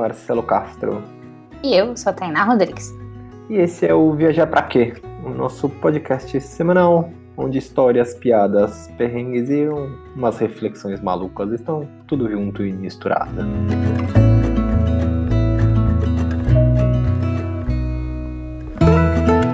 Marcelo Castro. E eu sou a Tainá Rodrigues. E esse é o Viajar Pra Quê? O nosso podcast semanal, onde histórias, piadas, perrengues e umas reflexões malucas estão tudo junto e misturado.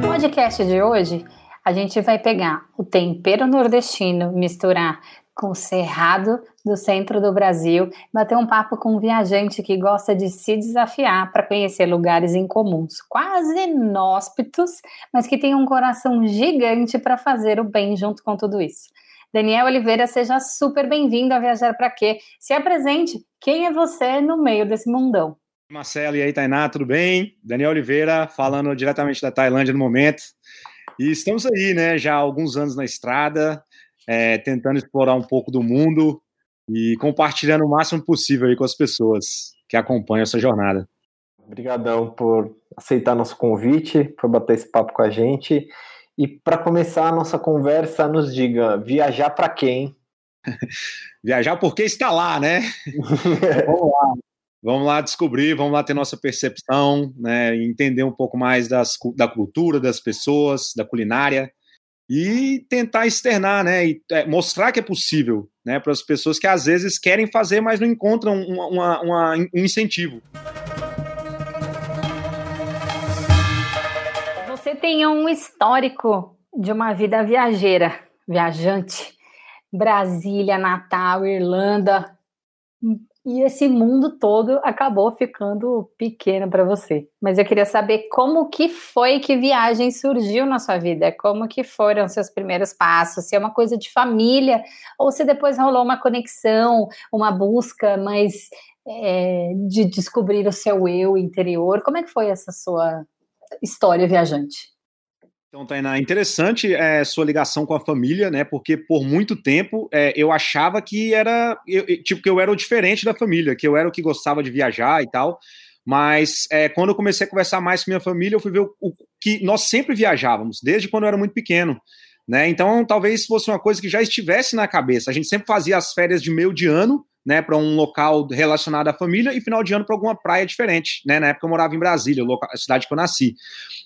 No podcast de hoje, a gente vai pegar o tempero nordestino, misturar com o cerrado do centro do Brasil, bater um papo com um viajante que gosta de se desafiar para conhecer lugares incomuns, quase inóspitos, mas que tem um coração gigante para fazer o bem junto com tudo isso. Daniel Oliveira, seja super bem-vindo a Viajar para Quê? Se apresente, quem é você no meio desse mundão? Marcelo, e aí, Tainá, tudo bem? Daniel Oliveira, falando diretamente da Tailândia no momento. E estamos aí, né, já há alguns anos na estrada, é, tentando explorar um pouco do mundo e compartilhando o máximo possível aí com as pessoas que acompanham essa jornada. Obrigadão por aceitar nosso convite, por bater esse papo com a gente. E para começar a nossa conversa, nos diga, viajar para quem? viajar porque está lá, né? vamos lá. Vamos lá descobrir, vamos lá ter nossa percepção, né, entender um pouco mais das, da cultura das pessoas, da culinária, e tentar externar, né, e é, mostrar que é possível, né, para as pessoas que às vezes querem fazer, mas não encontram uma, uma, uma, um incentivo. Você tem um histórico de uma vida viajeira, viajante, Brasília, Natal, Irlanda, e esse mundo todo acabou ficando pequeno para você. Mas eu queria saber como que foi que viagem surgiu na sua vida, como que foram seus primeiros passos, se é uma coisa de família ou se depois rolou uma conexão, uma busca mais é, de descobrir o seu eu interior. Como é que foi essa sua história viajante? Então, Tainá, interessante é, sua ligação com a família, né? Porque por muito tempo é, eu achava que era eu, tipo que eu era o diferente da família, que eu era o que gostava de viajar e tal. Mas é, quando eu comecei a conversar mais com minha família, eu fui ver o, o, que nós sempre viajávamos, desde quando eu era muito pequeno. Né? Então, talvez fosse uma coisa que já estivesse na cabeça. A gente sempre fazia as férias de meio de ano né, para um local relacionado à família e final de ano para alguma praia diferente. Né? Na época eu morava em Brasília, a cidade que eu nasci.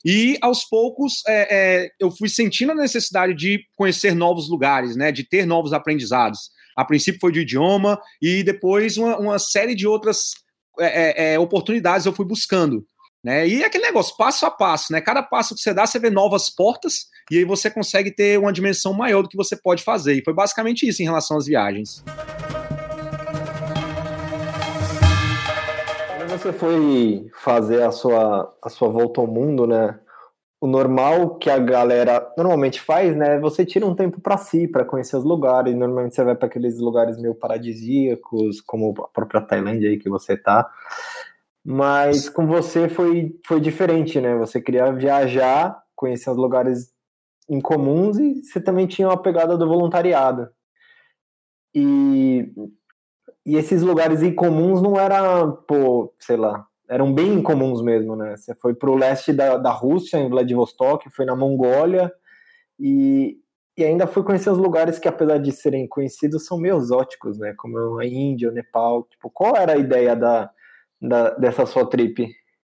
E aos poucos é, é, eu fui sentindo a necessidade de conhecer novos lugares, né, de ter novos aprendizados. A princípio foi de idioma e depois uma, uma série de outras é, é, é oportunidades eu fui buscando. Né? E aquele negócio, passo a passo, né? Cada passo que você dá, você vê novas portas e aí você consegue ter uma dimensão maior do que você pode fazer. E foi basicamente isso em relação às viagens. Você foi fazer a sua, a sua volta ao mundo, né? O normal que a galera normalmente faz, né? É você tira um tempo para si, para conhecer os lugares. Normalmente você vai para aqueles lugares meio paradisíacos, como a própria Tailândia aí que você tá. Mas com você foi, foi diferente, né? Você queria viajar, conhecer os lugares incomuns e você também tinha uma pegada do voluntariado. E e esses lugares incomuns não eram, pô, sei lá, eram bem incomuns mesmo, né? Você foi para o leste da, da Rússia, em Vladivostok, foi na Mongólia, e, e ainda fui conhecer os lugares que, apesar de serem conhecidos, são meio exóticos, né? Como a Índia, o Nepal. Tipo, qual era a ideia da, da, dessa sua trip?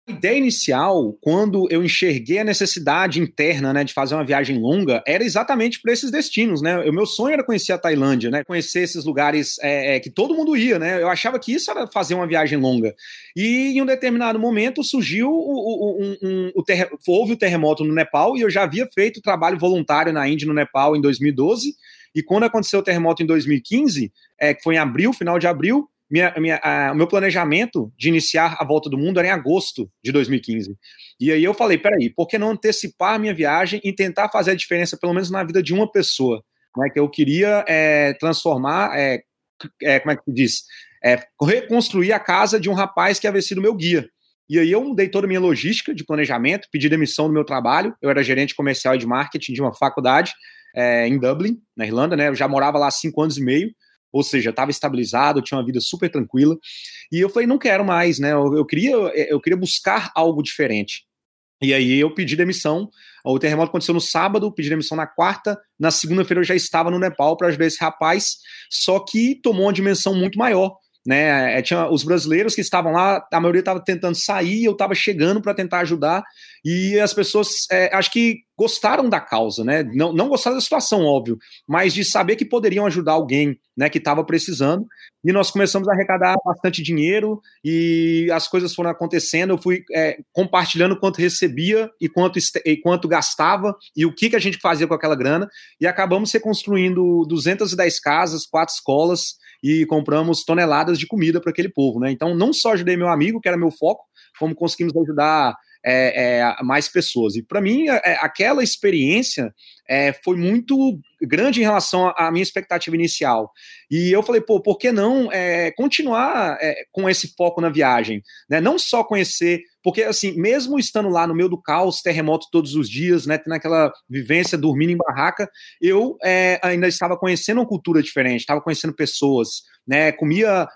A ideia inicial, quando eu enxerguei a necessidade interna, né, de fazer uma viagem longa, era exatamente para esses destinos, né? O meu sonho era conhecer a Tailândia, né? Conhecer esses lugares é, é, que todo mundo ia, né? Eu achava que isso era fazer uma viagem longa. E em um determinado momento surgiu o, o, um, um, o houve o terremoto no Nepal e eu já havia feito trabalho voluntário na Índia no Nepal em 2012. E quando aconteceu o terremoto em 2015, é, que foi em abril, final de abril, minha, minha, a, o meu planejamento de iniciar a volta do mundo era em agosto de 2015. E aí eu falei, peraí, por que não antecipar a minha viagem e tentar fazer a diferença, pelo menos na vida de uma pessoa? Né, que eu queria é, transformar, é, é, como é que se diz? É, reconstruir a casa de um rapaz que havia sido meu guia. E aí eu mudei toda a minha logística de planejamento, pedi demissão do meu trabalho. Eu era gerente comercial e de marketing de uma faculdade é, em Dublin, na Irlanda, né? Eu já morava lá há cinco anos e meio ou seja, estava estabilizado, tinha uma vida super tranquila. E eu falei, não quero mais, né? Eu, eu, queria, eu queria buscar algo diferente. E aí eu pedi demissão. O terremoto aconteceu no sábado, pedi demissão na quarta. Na segunda-feira eu já estava no Nepal para ajudar esse rapaz, só que tomou uma dimensão muito maior. Né? É, tinha os brasileiros que estavam lá, a maioria estava tentando sair, eu estava chegando para tentar ajudar, e as pessoas é, acho que gostaram da causa, né? Não, não gostaram da situação, óbvio, mas de saber que poderiam ajudar alguém né, que estava precisando. E nós começamos a arrecadar bastante dinheiro e as coisas foram acontecendo. Eu fui é, compartilhando quanto recebia e quanto, e quanto gastava e o que, que a gente fazia com aquela grana. E acabamos reconstruindo 210 casas, quatro escolas e compramos toneladas de comida para aquele povo. Né? Então, não só ajudei meu amigo, que era meu foco, como conseguimos ajudar é, é, mais pessoas. E para mim, é, é, aquela experiência é, foi muito grande em relação à minha expectativa inicial. E eu falei, pô, por que não é, continuar com esse foco na viagem? Né? Não só conhecer, porque assim, mesmo estando lá no meio do caos, terremoto todos os dias, né, tendo aquela vivência, dormindo em barraca, eu ainda estava conhecendo uma cultura diferente, estava conhecendo pessoas, né, comia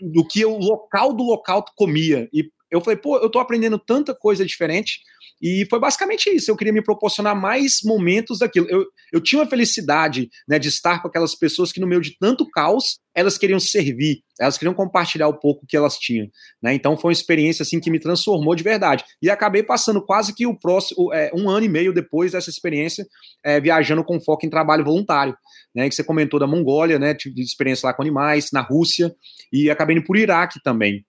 do que o local do local comia. E eu falei, pô, eu tô aprendendo tanta coisa diferente. E foi basicamente isso. Eu queria me proporcionar mais momentos daquilo. Eu, eu tinha uma felicidade né, de estar com aquelas pessoas que, no meio de tanto caos, elas queriam servir, elas queriam compartilhar o pouco que elas tinham. Né? Então foi uma experiência assim que me transformou de verdade. E acabei passando quase que o próximo, é, um ano e meio depois dessa experiência, é, viajando com foco em trabalho voluntário. Né, que você comentou da Mongólia, né, tive experiência lá com animais, na Rússia, e acabei indo por Iraque também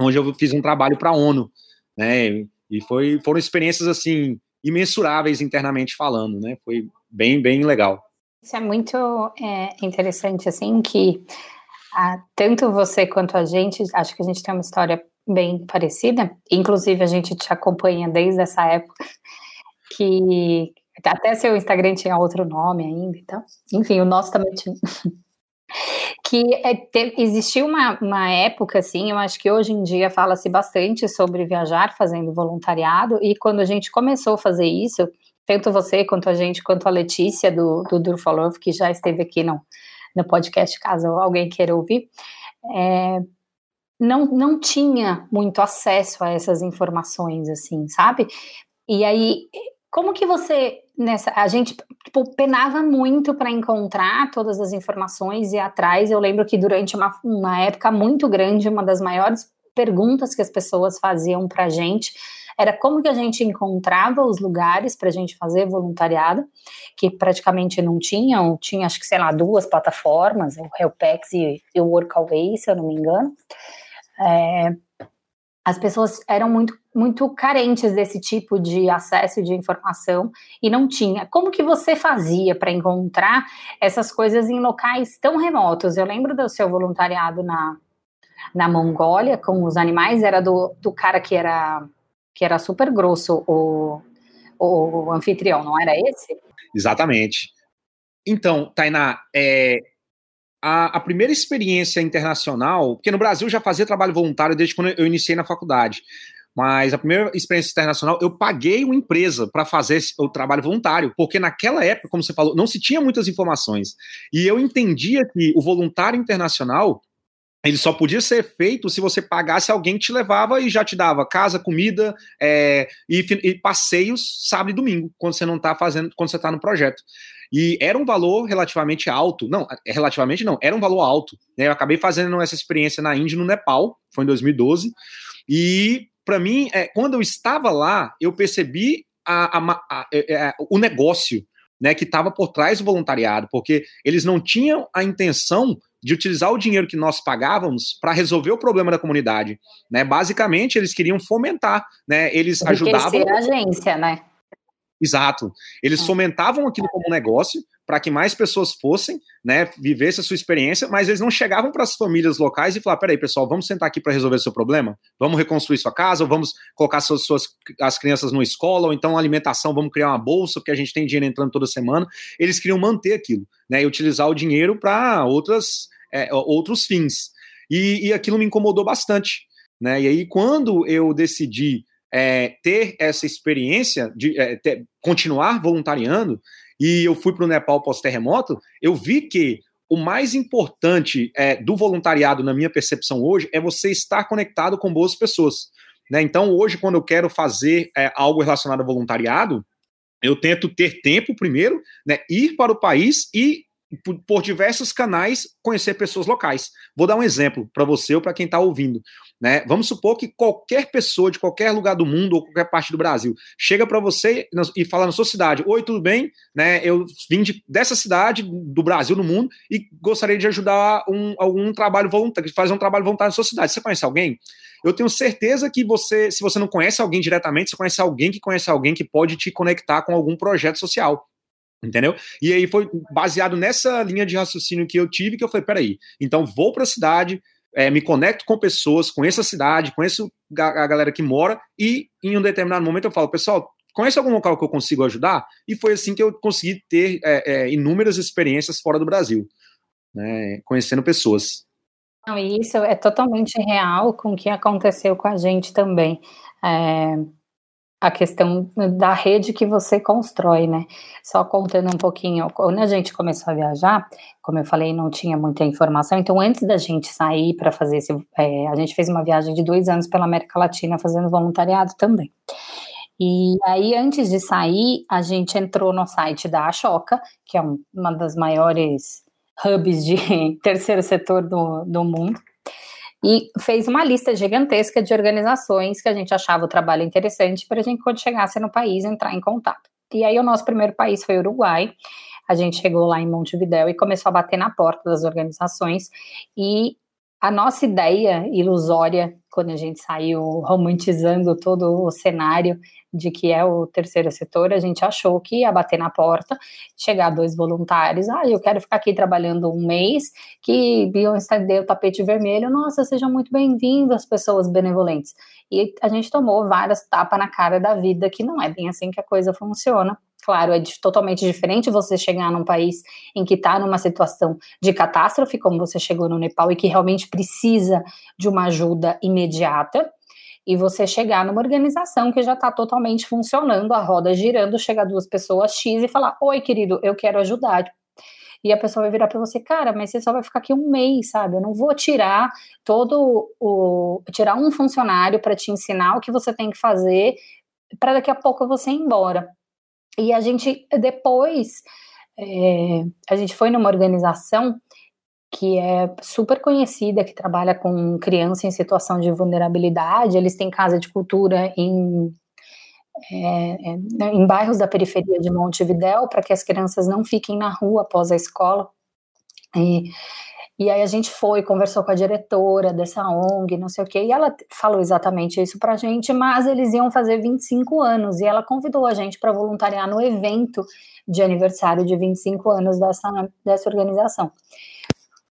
onde eu fiz um trabalho para a ONU, né? E foi, foram experiências assim imensuráveis internamente falando, né? Foi bem, bem legal. Isso é muito é, interessante, assim, que tanto você quanto a gente, acho que a gente tem uma história bem parecida, inclusive a gente te acompanha desde essa época, que até seu Instagram tinha outro nome ainda, então, enfim, o nosso também tinha que é, te, existiu uma, uma época, assim, eu acho que hoje em dia fala-se bastante sobre viajar fazendo voluntariado, e quando a gente começou a fazer isso, tanto você quanto a gente, quanto a Letícia do, do Durfolov, que já esteve aqui no, no podcast, caso alguém queira ouvir, é, não, não tinha muito acesso a essas informações, assim, sabe? E aí, como que você nessa a gente tipo, penava muito para encontrar todas as informações e atrás. Eu lembro que durante uma, uma época muito grande, uma das maiores perguntas que as pessoas faziam para a gente era como que a gente encontrava os lugares para a gente fazer voluntariado, que praticamente não tinham, tinha acho que, sei lá, duas plataformas, o Helpex e, e o Workaway, se eu não me engano. É, as pessoas eram muito, muito carentes desse tipo de acesso de informação e não tinha. Como que você fazia para encontrar essas coisas em locais tão remotos? Eu lembro do seu voluntariado na, na Mongólia com os animais, era do, do cara que era que era super grosso, o, o anfitrião, não era esse? Exatamente. Então, Tainá, é, a, a, primeira experiência internacional, porque no Brasil já fazia trabalho voluntário desde quando eu iniciei na faculdade, mas a primeira experiência internacional eu paguei uma empresa para fazer o trabalho voluntário, porque naquela época, como você falou, não se tinha muitas informações. E eu entendia que o voluntário internacional ele só podia ser feito se você pagasse alguém que te levava e já te dava casa, comida é, e, e, passeios sábado e domingo, quando você não está fazendo, quando você está no projeto. E era um valor relativamente alto. Não, é, relativamente não, era um valor alto. Né? Eu acabei fazendo essa experiência na Índia, no Nepal, foi em 2012. E, para mim, é, quando eu estava lá, eu percebi a, a, a, é, é, o negócio né, que estava por trás do voluntariado, porque eles não tinham a intenção de utilizar o dinheiro que nós pagávamos para resolver o problema da comunidade, né? Basicamente, eles queriam fomentar, né? Eles ajudavam a agência, né? Exato. Eles é. fomentavam aquilo como negócio para que mais pessoas fossem, né, vivessem a sua experiência, mas eles não chegavam para as famílias locais e falavam: peraí, pessoal, vamos sentar aqui para resolver o seu problema? Vamos reconstruir sua casa, ou vamos colocar suas, suas, as crianças numa escola, ou então alimentação, vamos criar uma bolsa, porque a gente tem dinheiro entrando toda semana. Eles queriam manter aquilo, né, e utilizar o dinheiro para outras é, outros fins. E, e aquilo me incomodou bastante. Né? E aí, quando eu decidi é, ter essa experiência de é, ter, continuar voluntariando e eu fui para o Nepal pós-terremoto, eu vi que o mais importante é, do voluntariado, na minha percepção hoje, é você estar conectado com boas pessoas. Né? Então, hoje, quando eu quero fazer é, algo relacionado a voluntariado, eu tento ter tempo primeiro, né, ir para o país e por diversos canais, conhecer pessoas locais. Vou dar um exemplo para você ou para quem está ouvindo. Né? Vamos supor que qualquer pessoa de qualquer lugar do mundo ou qualquer parte do Brasil chega para você e fala na sua cidade: Oi, tudo bem? Né? Eu vim de, dessa cidade, do Brasil, no mundo, e gostaria de ajudar um, algum trabalho voluntário, fazer um trabalho voluntário na sua cidade. Você conhece alguém? Eu tenho certeza que você, se você não conhece alguém diretamente, você conhece alguém que conhece alguém que pode te conectar com algum projeto social. Entendeu? E aí foi baseado nessa linha de raciocínio que eu tive que eu falei: peraí, então vou para a cidade, é, me conecto com pessoas, conheço a cidade, conheço a, galera que mora, e em um determinado momento eu falo, pessoal, conhece algum local que eu consigo ajudar? E foi assim que eu consegui ter é, é, inúmeras experiências fora do Brasil, né, conhecendo pessoas. Não, isso é totalmente real com o que aconteceu com a gente também. É, a questão da rede que você constrói, né? Só contando um pouquinho, quando a gente começou a viajar, como eu falei, não tinha muita informação, então antes da gente sair para fazer esse. É, a gente fez uma viagem de dois anos pela América Latina fazendo voluntariado também. E aí, antes de sair, a gente entrou no site da Ashoka, que é uma das maiores hubs de terceiro setor do, do mundo e fez uma lista gigantesca de organizações que a gente achava o trabalho interessante para a gente, quando chegasse no país, entrar em contato. E aí, o nosso primeiro país foi o Uruguai. A gente chegou lá em Montevidéu e começou a bater na porta das organizações. E a nossa ideia ilusória, quando a gente saiu romantizando todo o cenário de que é o terceiro setor, a gente achou que ia bater na porta, chegar dois voluntários, ah, eu quero ficar aqui trabalhando um mês, que iam estender o tapete vermelho, nossa, sejam muito bem-vindos, pessoas benevolentes. E a gente tomou várias tapas na cara da vida, que não é bem assim que a coisa funciona. Claro, é totalmente diferente você chegar num país em que está numa situação de catástrofe, como você chegou no Nepal, e que realmente precisa de uma ajuda imediata, e você chegar numa organização que já está totalmente funcionando, a roda girando, chega duas pessoas X e falar: Oi, querido, eu quero ajudar. E a pessoa vai virar para você, cara, mas você só vai ficar aqui um mês, sabe? Eu não vou tirar todo o. tirar um funcionário para te ensinar o que você tem que fazer para daqui a pouco você ir embora. E a gente, depois, é, a gente foi numa organização que é super conhecida, que trabalha com criança em situação de vulnerabilidade. Eles têm casa de cultura em, é, é, em bairros da periferia de Montevidéu, para que as crianças não fiquem na rua após a escola. E e aí a gente foi, conversou com a diretora dessa ONG, não sei o quê, e ela falou exatamente isso pra gente, mas eles iam fazer 25 anos, e ela convidou a gente para voluntariar no evento de aniversário de 25 anos dessa, dessa organização.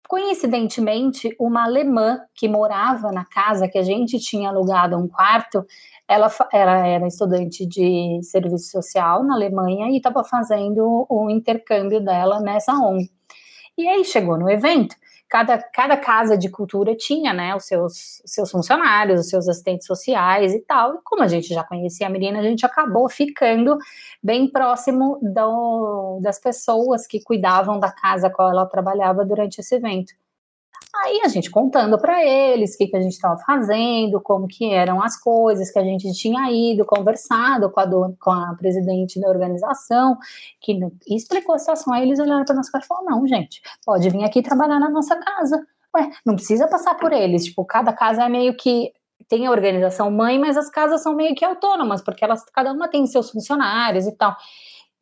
Coincidentemente, uma alemã que morava na casa que a gente tinha alugado um quarto, ela, ela era estudante de serviço social na Alemanha e estava fazendo o intercâmbio dela nessa ONG. E aí chegou no evento, cada, cada casa de cultura tinha, né, os seus, seus funcionários, os seus assistentes sociais e tal. E como a gente já conhecia a menina, a gente acabou ficando bem próximo do, das pessoas que cuidavam da casa a qual ela trabalhava durante esse evento. Aí a gente contando para eles o que, que a gente estava fazendo, como que eram as coisas, que a gente tinha ido, conversado com a, do, com a presidente da organização, que explicou a situação. Aí eles olharam para nós e falaram: não, gente, pode vir aqui trabalhar na nossa casa. Ué, não precisa passar por eles. Tipo, cada casa é meio que tem a organização mãe, mas as casas são meio que autônomas, porque elas cada uma tem seus funcionários e tal.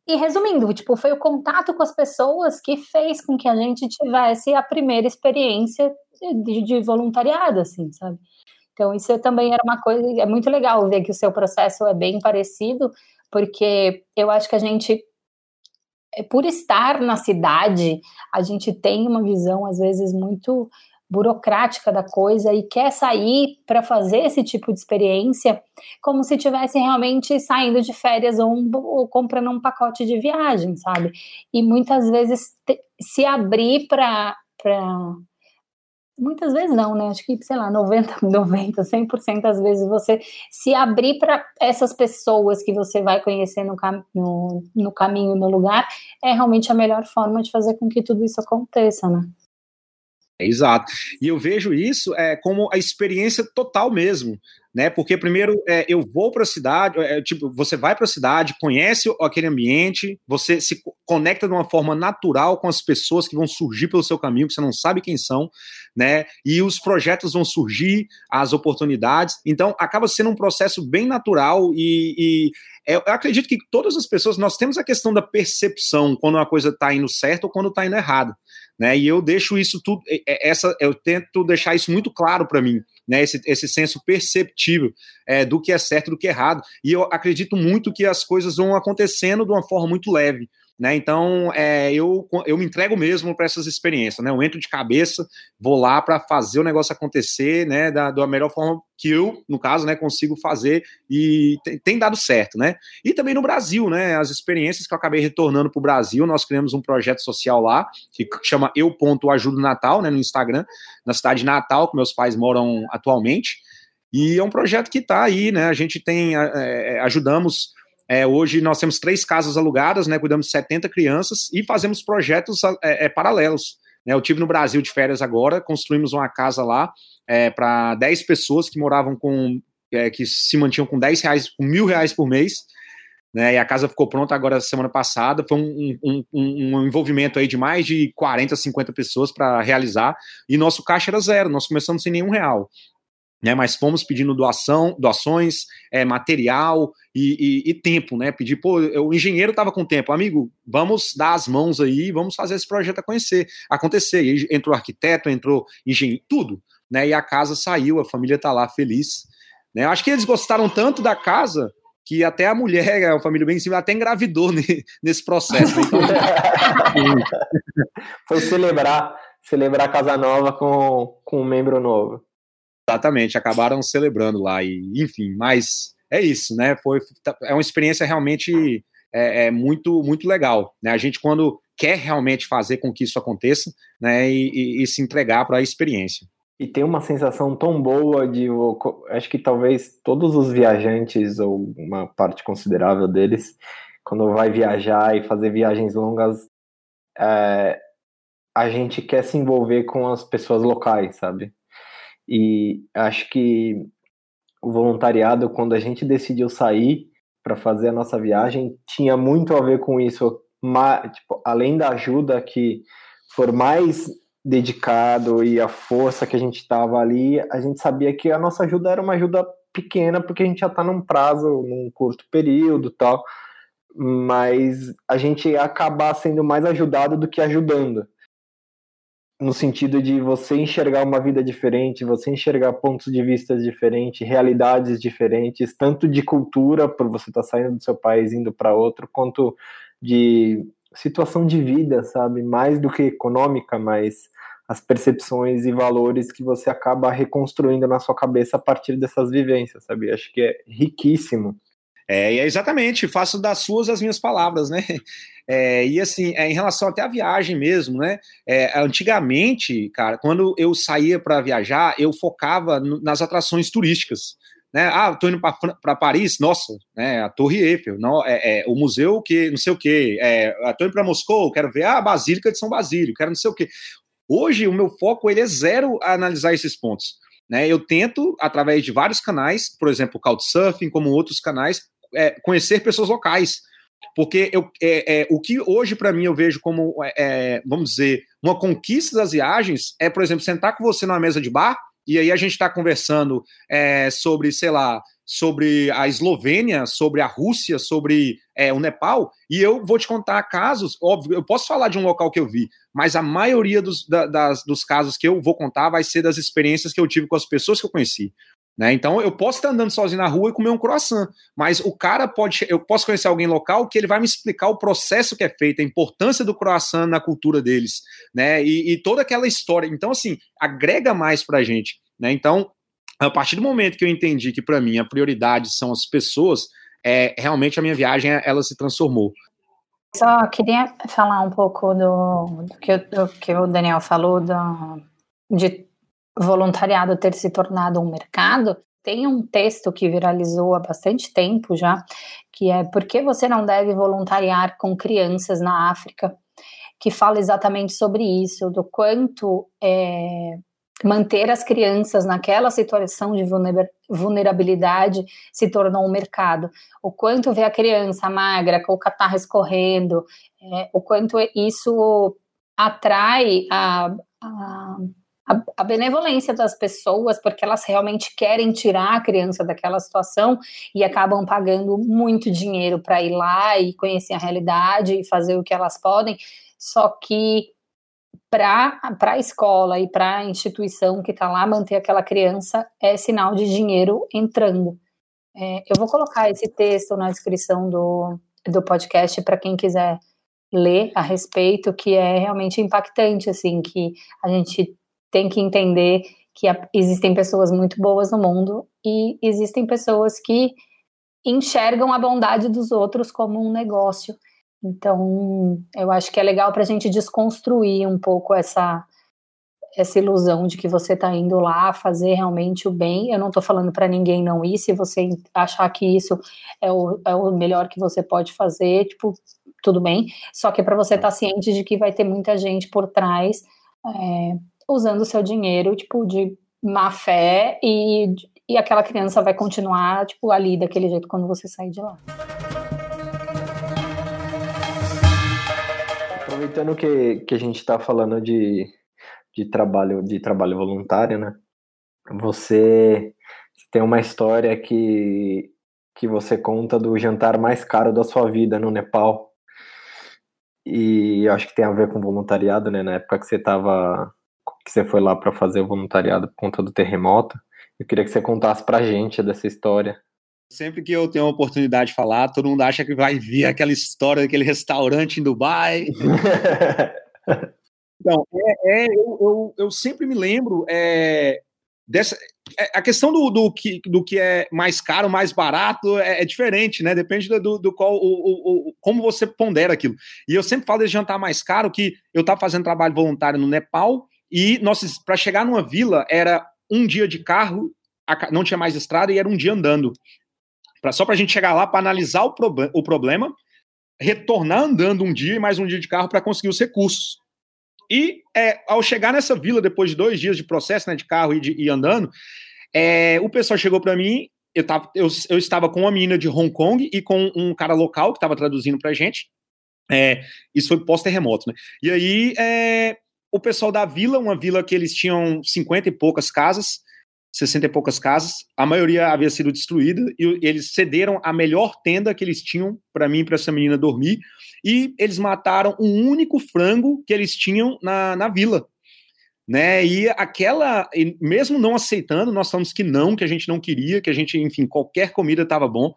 E resumindo, tipo, foi o contato com as pessoas que fez com que a gente tivesse a primeira experiência de, de voluntariado, assim, sabe? Então, isso também era uma coisa, é muito legal ver que o seu processo é bem parecido, porque eu acho que a gente, é, por estar na cidade, a gente tem uma visão, às vezes, muito burocrática da coisa e quer sair para fazer esse tipo de experiência como se tivesse realmente saindo de férias ou, um, ou comprando um pacote de viagem, sabe? E muitas vezes te, se abrir para muitas vezes não, né? Acho que, sei lá, 90, 90, 100% das vezes você se abrir para essas pessoas que você vai conhecer no, cam no, no caminho, no lugar, é realmente a melhor forma de fazer com que tudo isso aconteça, né? Exato. E eu vejo isso é, como a experiência total mesmo né? Porque primeiro é, eu vou para a cidade, é, tipo, você vai para a cidade, conhece aquele ambiente, você se conecta de uma forma natural com as pessoas que vão surgir pelo seu caminho, que você não sabe quem são, né? E os projetos vão surgir, as oportunidades. Então acaba sendo um processo bem natural e, e eu acredito que todas as pessoas nós temos a questão da percepção quando uma coisa está indo certo ou quando está indo errado né? E eu deixo isso tudo, essa, eu tento deixar isso muito claro para mim, né? Esse, esse senso perceptível é, do que é certo, do que é errado. E eu acredito muito que as coisas vão acontecendo de uma forma muito leve. Né? Então, é, eu, eu me entrego mesmo para essas experiências, né? Eu entro de cabeça, vou lá para fazer o negócio acontecer, né? Da, da melhor forma que eu, no caso, né, consigo fazer e tem, tem, dado certo, né? E também no Brasil, né? As experiências que eu acabei retornando para o Brasil, nós criamos um projeto social lá que chama Eu Ponto Ajudo Natal, né? No Instagram, na cidade de Natal, que meus pais moram atualmente. E é um projeto que está aí, né? A gente tem é, é ajudamos é, hoje nós temos três casas alugadas, né, cuidamos de 70 crianças e fazemos projetos é, é, paralelos. Né, eu tive no Brasil de férias agora, construímos uma casa lá é, para 10 pessoas que moravam com, é, que se mantinham com 10 reais, com mil reais por mês. Né, e a casa ficou pronta agora semana passada. Foi um, um, um, um envolvimento aí de mais de 40, 50 pessoas para realizar. E nosso caixa era zero, nós começamos sem nenhum real né, mas fomos pedindo doação, doações, é, material e, e, e, tempo, né? Pedir, pô, o engenheiro estava com tempo, amigo, vamos dar as mãos aí, vamos fazer esse projeto acontecer, acontecer. E entrou arquiteto, entrou engenheiro, tudo, né? E a casa saiu, a família está lá feliz. Né? Acho que eles gostaram tanto da casa que até a mulher, a família bem em cima, até engravidou nesse processo. Então... Foi celebrar, celebrar a casa nova com, com um membro novo. Exatamente, acabaram celebrando lá, e enfim, mas é isso, né? Foi, é uma experiência realmente é, é muito, muito legal. Né? A gente, quando quer realmente fazer com que isso aconteça, né, e, e, e se entregar para a experiência. E tem uma sensação tão boa de. Acho que talvez todos os viajantes, ou uma parte considerável deles, quando vai viajar e fazer viagens longas, é, a gente quer se envolver com as pessoas locais, sabe? E acho que o voluntariado, quando a gente decidiu sair para fazer a nossa viagem, tinha muito a ver com isso. tipo, além da ajuda que for mais dedicado e a força que a gente estava ali, a gente sabia que a nossa ajuda era uma ajuda pequena, porque a gente já está num prazo, num curto período tal, mas a gente ia acabar sendo mais ajudado do que ajudando no sentido de você enxergar uma vida diferente, você enxergar pontos de vista diferentes, realidades diferentes, tanto de cultura, por você estar tá saindo do seu país indo para outro, quanto de situação de vida, sabe? Mais do que econômica, mas as percepções e valores que você acaba reconstruindo na sua cabeça a partir dessas vivências, sabe? Acho que é riquíssimo. É, e é exatamente, faço das suas as minhas palavras, né? É, e assim, é, em relação até à viagem mesmo, né? É, antigamente, cara, quando eu saía para viajar, eu focava no, nas atrações turísticas. Né? Ah, tô indo para Paris, nossa, né? A Torre Eiffel, não, é, é o museu que não sei o que, é, tô indo para Moscou, quero ver a Basílica de São Basílio, quero não sei o que. Hoje o meu foco ele é zero a analisar esses pontos. Né, eu tento, através de vários canais, por exemplo, o Couchsurfing, como outros canais, é, conhecer pessoas locais. Porque eu, é, é, o que hoje, para mim, eu vejo como, é, é, vamos dizer, uma conquista das viagens é, por exemplo, sentar com você numa mesa de bar e aí a gente está conversando é, sobre, sei lá, sobre a Eslovênia, sobre a Rússia, sobre é, o Nepal, e eu vou te contar casos, óbvio, eu posso falar de um local que eu vi, mas a maioria dos, da, das, dos casos que eu vou contar vai ser das experiências que eu tive com as pessoas que eu conheci. Né? Então eu posso estar andando sozinho na rua e comer um croissant, mas o cara pode, eu posso conhecer alguém local que ele vai me explicar o processo que é feito, a importância do croissant na cultura deles, né? E, e toda aquela história. Então assim agrega mais para gente, né? Então a partir do momento que eu entendi que para mim a prioridade são as pessoas, é realmente a minha viagem ela se transformou. Só queria falar um pouco do, do, que, do que o Daniel falou do, de voluntariado ter se tornado um mercado, tem um texto que viralizou há bastante tempo já, que é Por que você não deve voluntariar com crianças na África? que fala exatamente sobre isso, do quanto é, manter as crianças naquela situação de vulnerabilidade se tornou um mercado. O quanto ver a criança magra, com o catarro escorrendo, é, o quanto isso atrai a, a, a, benevolência das pessoas, porque elas realmente querem tirar a criança daquela situação e acabam pagando muito dinheiro para ir lá e conhecer a realidade e fazer o que elas podem. Só que para a escola e para a instituição que está lá manter aquela criança é sinal de dinheiro entrando. É, eu vou colocar esse texto na descrição do, do podcast para quem quiser ler a respeito, que é realmente impactante, assim, que a gente tem que entender que existem pessoas muito boas no mundo e existem pessoas que enxergam a bondade dos outros como um negócio então, eu acho que é legal para a gente desconstruir um pouco essa essa ilusão de que você está indo lá fazer realmente o bem. Eu não estou falando para ninguém não ir. Se você achar que isso é o, é o melhor que você pode fazer, tipo, tudo bem. Só que é para você estar tá ciente de que vai ter muita gente por trás é, usando o seu dinheiro, tipo, de má fé e, e aquela criança vai continuar, tipo, ali daquele jeito quando você sair de lá. aproveitando que, que a gente está falando de, de trabalho de trabalho voluntário, né? Você tem uma história que, que você conta do jantar mais caro da sua vida no Nepal. E acho que tem a ver com voluntariado, né? Na época que você tava que você foi lá para fazer o voluntariado por conta do terremoto. Eu queria que você contasse pra gente dessa história. Sempre que eu tenho a oportunidade de falar, todo mundo acha que vai vir aquela história daquele restaurante em Dubai. então, é, é eu, eu, eu, sempre me lembro é, dessa. É, a questão do, do, que, do que é mais caro, mais barato, é, é diferente, né? Depende do, do qual, o, o, o, como você pondera aquilo. E eu sempre falo desse jantar mais caro, que eu estava fazendo trabalho voluntário no Nepal, e para chegar numa vila era um dia de carro, não tinha mais estrada e era um dia andando. Pra, só para a gente chegar lá para analisar o, prob o problema, retornar andando um dia e mais um dia de carro para conseguir os recursos. E é, ao chegar nessa vila, depois de dois dias de processo né, de carro e, de, e andando, é, o pessoal chegou para mim. Eu, tava, eu, eu, estava com uma menina de Hong Kong e com um cara local que estava traduzindo para gente. É, isso foi pós-terremoto, né? E aí, é, o pessoal da vila, uma vila que eles tinham 50 e poucas casas, 60 e poucas casas, a maioria havia sido destruída e eles cederam a melhor tenda que eles tinham para mim e para essa menina dormir e eles mataram um único frango que eles tinham na, na vila. Né? E aquela, mesmo não aceitando, nós falamos que não, que a gente não queria, que a gente, enfim, qualquer comida estava bom.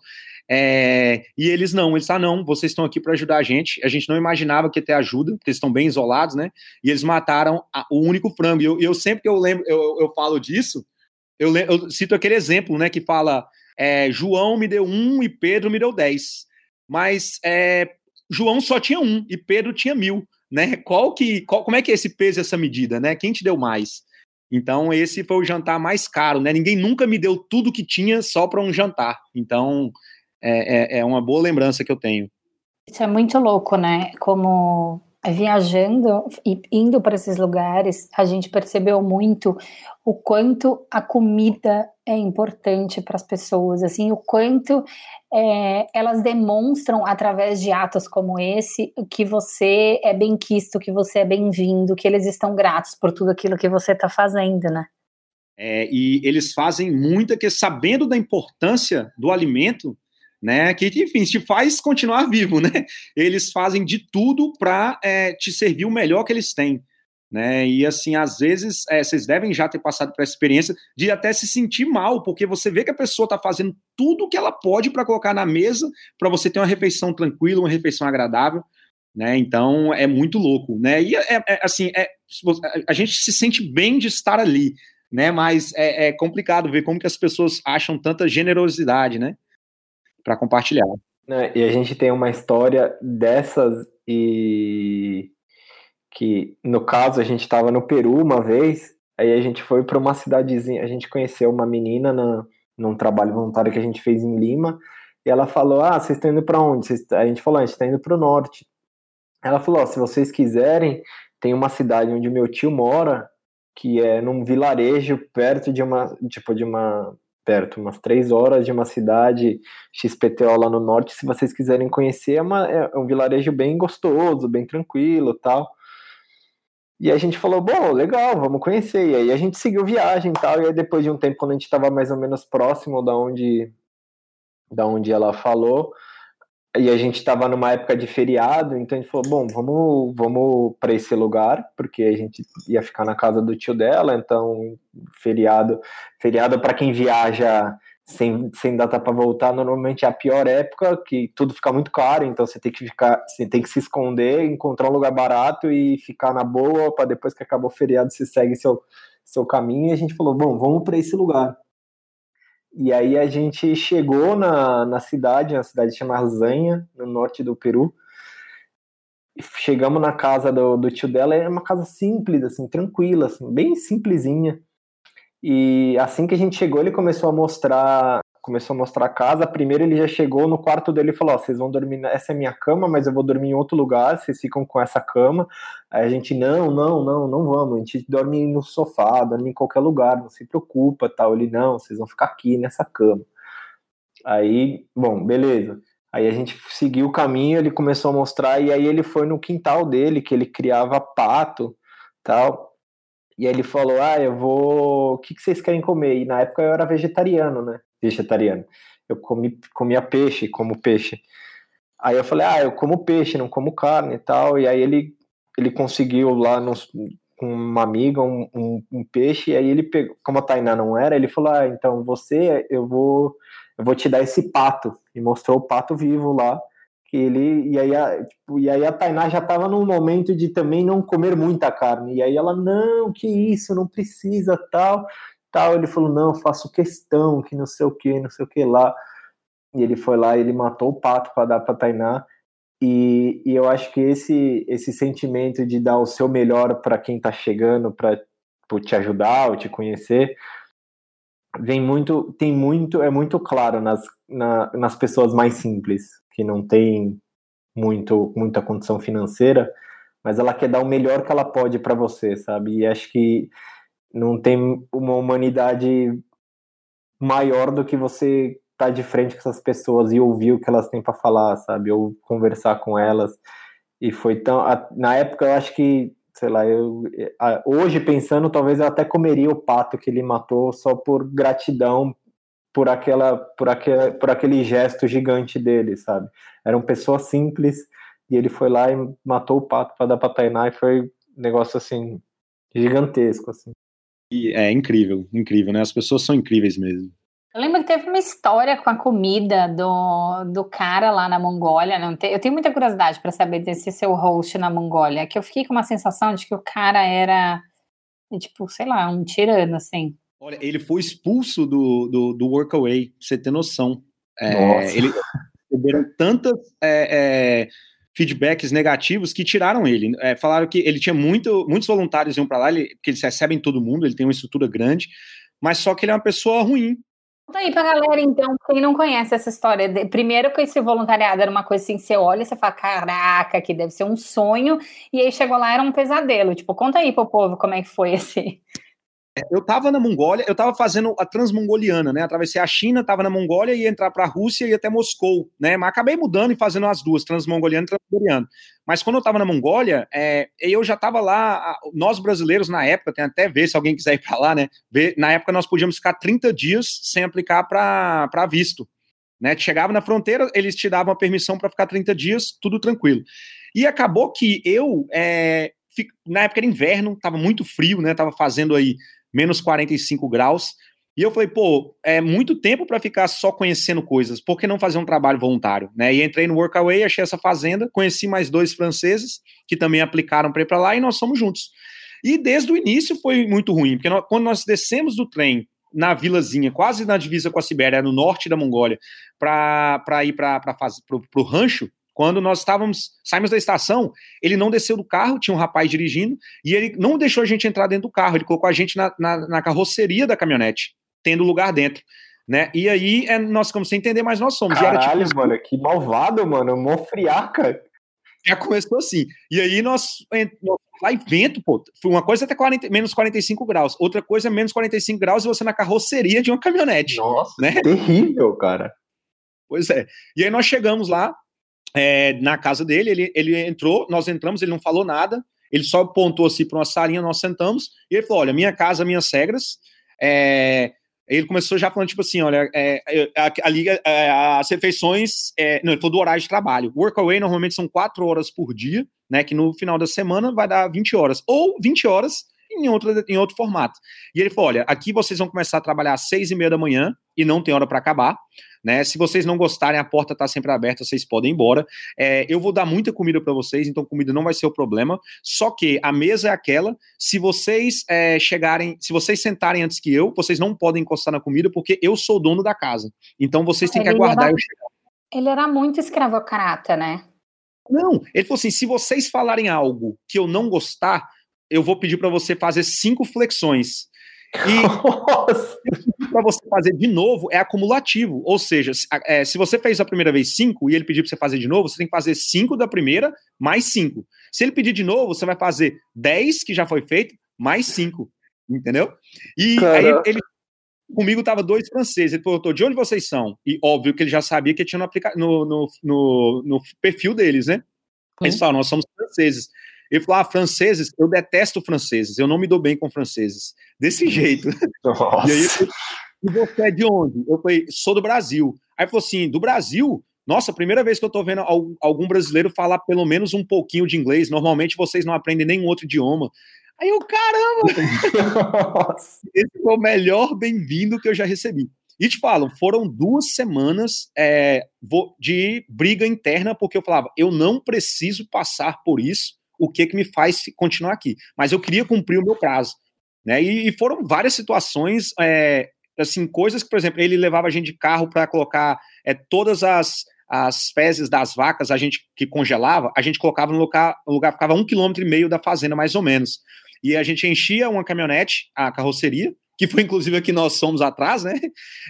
É, e eles não, eles, ah, não, vocês estão aqui para ajudar a gente. A gente não imaginava que ia ter ajuda, porque eles estão bem isolados, né? E eles mataram a, o único frango. E eu, eu, sempre que eu lembro, eu, eu falo disso, eu, eu cito aquele exemplo, né, que fala é, João me deu um e Pedro me deu dez. Mas é, João só tinha um e Pedro tinha mil, né? Qual que, qual, como é que é esse peso, essa medida, né? Quem te deu mais? Então esse foi o jantar mais caro, né? Ninguém nunca me deu tudo que tinha só para um jantar. Então é, é, é uma boa lembrança que eu tenho. Isso é muito louco, né? Como viajando e indo para esses lugares, a gente percebeu muito o quanto a comida é importante para as pessoas, assim, o quanto é, elas demonstram através de atos como esse que você é bem quisto, que você é bem-vindo, que eles estão gratos por tudo aquilo que você está fazendo, né? É, e eles fazem muita que sabendo da importância do alimento, né? Que, enfim, te faz continuar vivo, né? Eles fazem de tudo para é, te servir o melhor que eles têm. Né? E assim, às vezes, é, vocês devem já ter passado por essa experiência de até se sentir mal, porque você vê que a pessoa está fazendo tudo o que ela pode para colocar na mesa para você ter uma refeição tranquila, uma refeição agradável. Né? Então é muito louco, né? E é, é assim, é, a gente se sente bem de estar ali, né? Mas é, é complicado ver como que as pessoas acham tanta generosidade, né? Para compartilhar. É, e a gente tem uma história dessas e que no caso a gente estava no Peru uma vez, aí a gente foi para uma cidadezinha, a gente conheceu uma menina na, num trabalho voluntário que a gente fez em Lima, e ela falou: "Ah, vocês estão indo para onde?" A gente falou: "A gente está indo para o norte". Ela falou: se vocês quiserem, tem uma cidade onde meu tio mora, que é num vilarejo perto de uma, tipo, de uma, perto, umas três horas de uma cidade XPTO lá no norte. Se vocês quiserem conhecer, é, uma, é um vilarejo bem gostoso, bem tranquilo tal. E a gente falou, bom, legal, vamos conhecer. E aí a gente seguiu viagem tal. E aí depois de um tempo, quando a gente estava mais ou menos próximo da onde, da onde ela falou, e a gente estava numa época de feriado, então a gente falou, bom, vamos, vamos para esse lugar, porque a gente ia ficar na casa do tio dela, então feriado, feriado para quem viaja sem, sem data para voltar, normalmente é a pior época, que tudo fica muito caro, então você tem que ficar, você tem que se esconder, encontrar um lugar barato e ficar na boa, para depois que acabou o feriado você segue seu seu caminho, e a gente falou, bom, vamos para esse lugar. E aí a gente chegou na, na cidade, na cidade chamada Zanha, no norte do Peru. Chegamos na casa do, do tio dela, é uma casa simples, assim, tranquila, assim, bem simplesinha. E assim que a gente chegou, ele começou a mostrar começou a mostrar a casa. Primeiro ele já chegou no quarto dele e falou: Ó, vocês vão dormir, essa é minha cama, mas eu vou dormir em outro lugar, vocês ficam com essa cama. Aí a gente, não, não, não, não vamos, a gente dorme no sofá, dorme em qualquer lugar, não se preocupa, tal. Ele, não, vocês vão ficar aqui nessa cama. Aí, bom, beleza. Aí a gente seguiu o caminho, ele começou a mostrar, e aí ele foi no quintal dele, que ele criava pato, tal. E aí ele falou, ah, eu vou... O que, que vocês querem comer? E na época eu era vegetariano, né? Vegetariano. Eu comi, comia peixe, como peixe. Aí eu falei, ah, eu como peixe, não como carne e tal. E aí ele, ele conseguiu lá nos, com uma amiga um, um, um, peixe. E aí ele pegou, como a Tainá não era, ele falou, ah, então você, eu vou, eu vou te dar esse pato. E mostrou o pato vivo lá. Que ele, e, aí a, tipo, e aí a Tainá já estava num momento de também não comer muita carne. E aí ela, não, que isso, não precisa tal tal. Ele falou, não, faço questão, que não sei o que, não sei o que lá. E ele foi lá e ele matou o pato para dar para Tainá. E, e, eu acho que esse, esse sentimento de dar o seu melhor para quem está chegando, para te ajudar ou te conhecer, vem muito, tem muito, é muito claro nas, na, nas pessoas mais simples, que não tem muito, muita condição financeira, mas ela quer dar o melhor que ela pode para você, sabe? E acho que não tem uma humanidade maior do que você estar tá de frente com essas pessoas e ouvir o que elas têm para falar, sabe? Ou conversar com elas. E foi tão. Na época, eu acho que, sei lá, eu, hoje pensando, talvez eu até comeria o pato que ele matou só por gratidão por aquela por aquele, por aquele gesto gigante dele, sabe? Era uma pessoa simples e ele foi lá e matou o pato para dar para Tainá e foi um negócio assim gigantesco assim. É incrível, incrível, né? As pessoas são incríveis mesmo. Eu lembro que teve uma história com a comida do, do cara lá na Mongólia. Não eu tenho muita curiosidade para saber desse seu host na Mongólia, que eu fiquei com uma sensação de que o cara era, tipo, sei lá, um tirano, assim. Olha, ele foi expulso do, do, do Workaway, pra você ter noção. É, ele receberam tantas é, é, feedbacks negativos que tiraram ele. É, falaram que ele tinha muito, muitos voluntários iam para lá, ele, que eles recebem todo mundo, ele tem uma estrutura grande, mas só que ele é uma pessoa ruim. Conta aí pra galera, então, quem não conhece essa história. Primeiro que esse voluntariado era uma coisa assim, você olha e você fala, caraca, que deve ser um sonho, e aí chegou lá, era um pesadelo. Tipo, conta aí pro povo como é que foi esse, eu estava na Mongólia, eu estava fazendo a transmongoliana, né? Atravessei a China, estava na Mongólia, ia entrar para a Rússia e até Moscou, né? Mas acabei mudando e fazendo as duas, transmongoliano e transmongoliano. Mas quando eu estava na Mongólia, é, eu já estava lá, nós brasileiros na época, tem até ver se alguém quiser ir para lá, né? Ver, na época nós podíamos ficar 30 dias sem aplicar para visto. Né, chegava na fronteira, eles te davam a permissão para ficar 30 dias, tudo tranquilo. E acabou que eu, é, na época era inverno, estava muito frio, né? Tava fazendo aí menos 45 graus. E eu falei, pô, é muito tempo para ficar só conhecendo coisas, por que não fazer um trabalho voluntário? Né? E entrei no Workaway, achei essa fazenda, conheci mais dois franceses que também aplicaram para ir para lá e nós fomos juntos. E desde o início foi muito ruim, porque nós, quando nós descemos do trem na vilazinha, quase na divisa com a Sibéria, no norte da Mongólia, para ir para o rancho, quando nós estávamos, saímos da estação, ele não desceu do carro, tinha um rapaz dirigindo, e ele não deixou a gente entrar dentro do carro, ele colocou a gente na, na, na carroceria da caminhonete, tendo lugar dentro. Né? E aí é, nós ficamos sem entender, mas nós somos. Caralho, tipo... mano, que malvado, mano, mó friaca. Já começou assim. E aí nós, lá em vento, pô, uma coisa até 40, menos 45 graus, outra coisa menos 45 graus e você na carroceria de uma caminhonete. Nossa, né? terrível, cara. Pois é. E aí nós chegamos lá é, na casa dele, ele, ele entrou, nós entramos, ele não falou nada, ele só apontou assim para uma salinha, nós sentamos, e ele falou: olha, minha casa, minhas regras. É, ele começou já falando, tipo assim, olha, é, é a, liga, é, as refeições, é, não, ele falou do horário de trabalho. Workaway normalmente são quatro horas por dia, né, que no final da semana vai dar 20 horas, ou 20 horas em outro, em outro formato. E ele falou, olha, aqui vocês vão começar a trabalhar às seis e meia da manhã, e não tem hora para acabar, né? Se vocês não gostarem, a porta está sempre aberta, vocês podem ir embora. É, eu vou dar muita comida para vocês, então comida não vai ser o problema. Só que a mesa é aquela. Se vocês é, chegarem, se vocês sentarem antes que eu, vocês não podem encostar na comida porque eu sou o dono da casa. Então vocês têm que aguardar era, eu chegar. Ele era muito escravocrata, né? Não, ele falou assim: se vocês falarem algo que eu não gostar, eu vou pedir para você fazer cinco flexões. E para você fazer de novo é acumulativo. Ou seja, se, é, se você fez a primeira vez cinco e ele pedir para você fazer de novo, você tem que fazer cinco da primeira mais cinco. Se ele pedir de novo, você vai fazer dez que já foi feito mais cinco. Entendeu? E aí ele. Comigo tava dois franceses. Ele perguntou de onde vocês são. E óbvio que ele já sabia que tinha no, no, no, no, no perfil deles, né? Eles falaram, nós somos franceses. Ele falou: ah, franceses, eu detesto franceses, eu não me dou bem com franceses. Desse jeito. Nossa. E aí, e você é de onde? Eu falei: sou do Brasil. Aí falou assim: do Brasil? Nossa, primeira vez que eu tô vendo algum brasileiro falar pelo menos um pouquinho de inglês. Normalmente vocês não aprendem nenhum outro idioma. Aí eu, caramba! Esse foi o melhor bem-vindo que eu já recebi. E te falo, foram duas semanas é, de briga interna, porque eu falava, eu não preciso passar por isso o que que me faz continuar aqui. Mas eu queria cumprir o meu prazo. Né? E, e foram várias situações, é, assim, coisas que, por exemplo, ele levava a gente de carro para colocar é, todas as, as fezes das vacas, a gente que congelava, a gente colocava no lugar, no lugar ficava um quilômetro e meio da fazenda, mais ou menos. E a gente enchia uma caminhonete, a carroceria, que foi inclusive aqui nós somos atrás, né?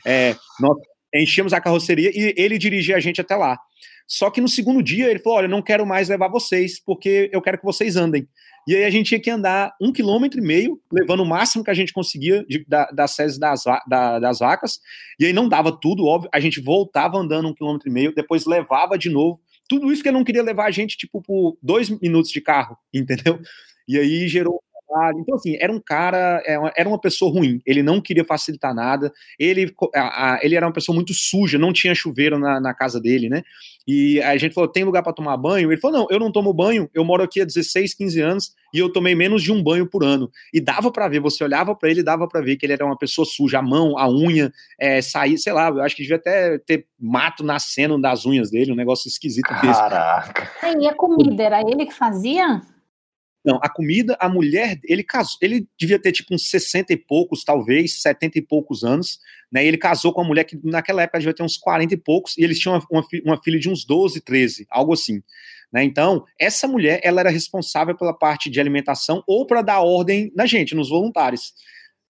É, nós enchíamos a carroceria e ele dirigia a gente até lá. Só que no segundo dia ele falou: Olha, não quero mais levar vocês, porque eu quero que vocês andem. E aí a gente tinha que andar um quilômetro e meio, levando o máximo que a gente conseguia de, da, das sedes das, da, das vacas. E aí não dava tudo, óbvio. A gente voltava andando um quilômetro e meio, depois levava de novo. Tudo isso que ele não queria levar a gente, tipo, por dois minutos de carro, entendeu? E aí gerou trabalho. Então, assim, era um cara, é era uma pessoa ruim. Ele não queria facilitar nada. Ele, ele era uma pessoa muito suja, não tinha chuveiro na, na casa dele, né? E a gente falou: tem lugar para tomar banho? Ele falou: não, eu não tomo banho, eu moro aqui há 16, 15 anos e eu tomei menos de um banho por ano. E dava para ver, você olhava para ele, dava para ver que ele era uma pessoa suja, a mão, a unha, é, sair, sei lá, eu acho que devia até ter mato nascendo das unhas dele, um negócio esquisito Caraca. E a comida, era ele que fazia? Não, a comida, a mulher, ele casou, ele devia ter tipo uns 60 e poucos, talvez, 70 e poucos anos, né? E ele casou com uma mulher que naquela época devia ter uns 40 e poucos, e eles tinham uma, uma, uma filha de uns 12, 13, algo assim. Né? Então, essa mulher, ela era responsável pela parte de alimentação ou para dar ordem na gente, nos voluntários.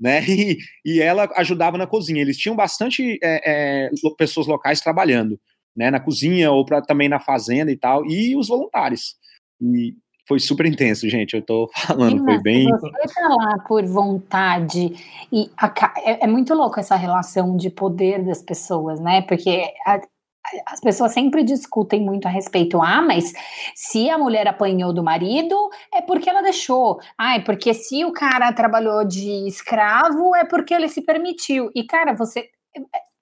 Né? E, e ela ajudava na cozinha. Eles tinham bastante é, é, pessoas locais trabalhando, né? Na cozinha ou pra, também na fazenda e tal, e os voluntários. E, foi super intenso, gente. Eu tô falando, foi bem. Você tá lá por vontade e a, é, é, muito louco essa relação de poder das pessoas, né? Porque a, as pessoas sempre discutem muito a respeito. Ah, mas se a mulher apanhou do marido, é porque ela deixou. Ah, é porque se o cara trabalhou de escravo, é porque ele se permitiu. E, cara, você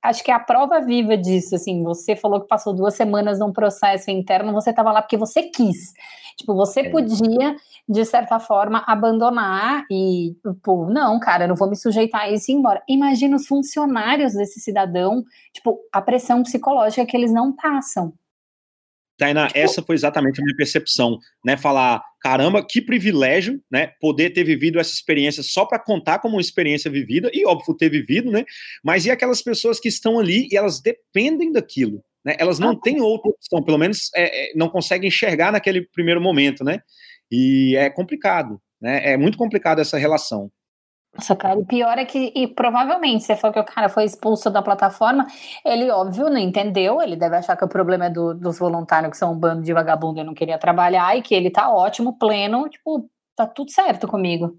acho que é a prova viva disso, assim, você falou que passou duas semanas num processo interno, você estava lá porque você quis. Tipo, você é. podia, de certa forma, abandonar e, pô, não, cara, não vou me sujeitar a isso e ir embora. Imagina os funcionários desse cidadão, tipo, a pressão psicológica que eles não passam. Tainá, tipo, essa foi exatamente a minha percepção, né? Falar, caramba, que privilégio, né? Poder ter vivido essa experiência só para contar como uma experiência vivida, e óbvio ter vivido, né? Mas e aquelas pessoas que estão ali e elas dependem daquilo, né? Elas não têm outra opção, pelo menos é, é, não conseguem enxergar naquele primeiro momento, né? E é complicado, né? É muito complicado essa relação. Nossa, cara, o pior é que, e provavelmente, você falou que o cara foi expulso da plataforma, ele, óbvio, não entendeu, ele deve achar que o problema é do, dos voluntários que são um bando de vagabundo e não queria trabalhar, e que ele tá ótimo, pleno, tipo, tá tudo certo comigo.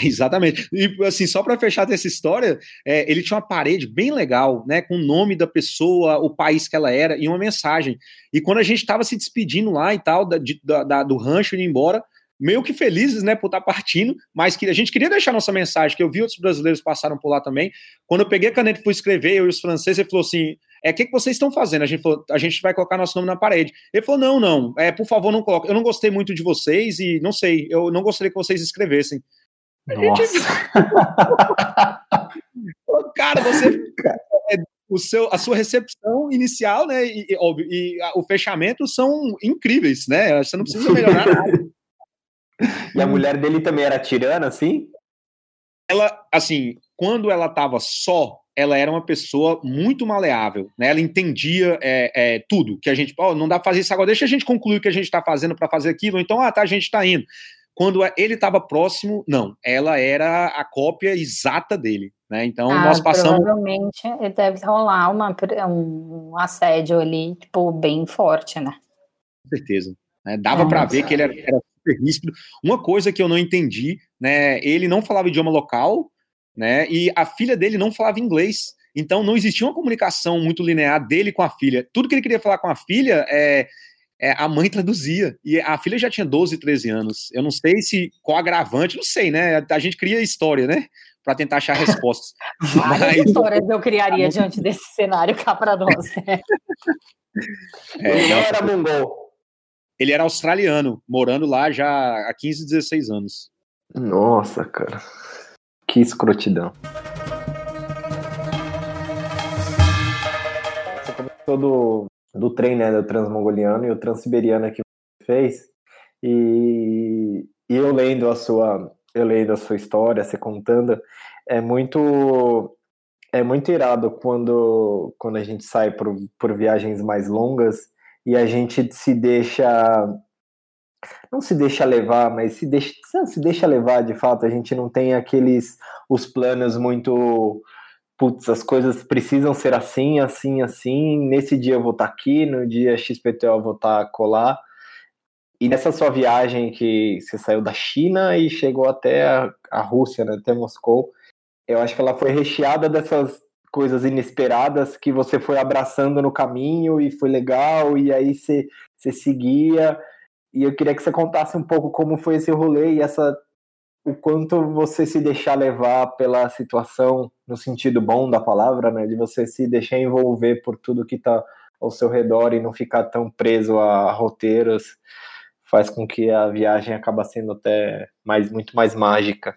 Exatamente. E assim, só para fechar essa história, é, ele tinha uma parede bem legal, né, com o nome da pessoa, o país que ela era e uma mensagem. E quando a gente estava se despedindo lá e tal, da, de, da, do rancho indo embora, meio que felizes, né, por estar tá partindo, mas que a gente queria deixar nossa mensagem, que eu vi outros brasileiros passaram por lá também. Quando eu peguei a caneta e fui escrever, eu e os franceses, ele falou assim: é, o que, que vocês estão fazendo? A gente falou, a gente vai colocar nosso nome na parede. Ele falou, não, não, é, por favor, não coloque. Eu não gostei muito de vocês e não sei, eu não gostaria que vocês escrevessem. Nossa. Cara, você. O seu, a sua recepção inicial, né, e, e, e o fechamento são incríveis, né? Você não precisa melhorar nada. E a mulher dele também era tirana, assim? Ela, assim, quando ela estava só, ela era uma pessoa muito maleável, né? Ela entendia é, é, tudo que a gente, oh, não dá para fazer isso agora, deixa a gente concluir o que a gente está fazendo para fazer aquilo, então, ah, tá, a gente está indo. Quando ele estava próximo, não, ela era a cópia exata dele, né? Então ah, nós passamos. Provavelmente deve rolar uma, um assédio ali, tipo, bem forte, né? Com certeza. Né? Dava é, para ver que ele era, era super ríspido. Uma coisa que eu não entendi, né? Ele não falava idioma local, né? E a filha dele não falava inglês. Então não existia uma comunicação muito linear dele com a filha. Tudo que ele queria falar com a filha é, é, a mãe traduzia. E a filha já tinha 12, 13 anos. Eu não sei se qual agravante, não sei, né? A gente cria história, né? Para tentar achar respostas. Várias Mas... histórias eu criaria diante desse cenário cá para nós. Né? É, ele era mongol. Ele era australiano, morando lá já há 15, 16 anos. Nossa, cara. Que escrotidão. Você comentou do, do trem, né, do transmongoliano e o transiberiano que você fez. E, e eu lendo a sua eu lendo a sua história, você contando, é muito é muito irado quando quando a gente sai por, por viagens mais longas e a gente se deixa não se deixa levar, mas se deixa, se deixa levar de fato, a gente não tem aqueles os planos muito putz, as coisas precisam ser assim, assim, assim, nesse dia eu vou estar aqui, no dia XPTO eu vou estar colar. E nessa sua viagem que você saiu da China e chegou até a, a Rússia, né, até Moscou, eu acho que ela foi recheada dessas coisas inesperadas que você foi abraçando no caminho e foi legal, e aí você, seguia. E eu queria que você contasse um pouco como foi esse rolê e essa o quanto você se deixar levar pela situação no sentido bom da palavra, né, de você se deixar envolver por tudo que está ao seu redor e não ficar tão preso a roteiros, faz com que a viagem acaba sendo até mais muito mais mágica.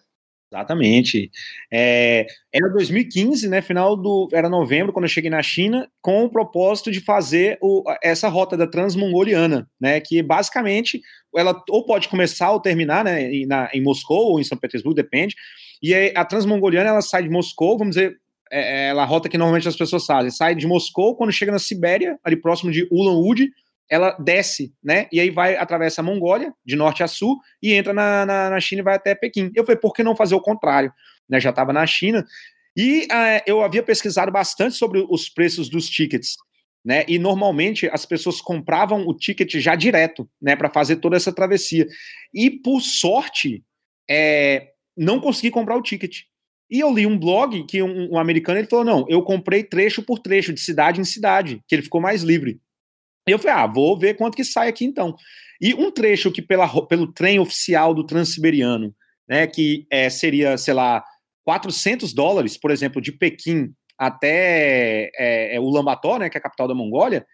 Exatamente. É, era 2015, né? Final do. Era novembro, quando eu cheguei na China, com o propósito de fazer o, essa rota da Transmongoliana, né? Que basicamente ela ou pode começar ou terminar, né? Em, na, em Moscou ou em São Petersburgo, depende. E a Transmongoliana ela sai de Moscou, vamos dizer, é, é, ela a rota que normalmente as pessoas fazem. Sai de Moscou, quando chega na Sibéria, ali próximo de Ulan-Ude, ela desce, né? E aí vai, atravessa a Mongólia, de norte a sul, e entra na, na, na China e vai até Pequim. Eu falei, por que não fazer o contrário? Né, já estava na China. E uh, eu havia pesquisado bastante sobre os preços dos tickets. Né? E normalmente as pessoas compravam o ticket já direto, né, para fazer toda essa travessia. E por sorte, é, não consegui comprar o ticket. E eu li um blog que um, um, americano ele falou: não, eu comprei trecho por trecho, de cidade em cidade, que ele ficou mais livre. E eu falei, ah, vou ver quanto que sai aqui então. E um trecho que pela, pelo trem oficial do Transiberiano, né, que é, seria, sei lá, 400 dólares, por exemplo, de Pequim até é, é, Ulaanbaatar, né, que é a capital da Mongólia,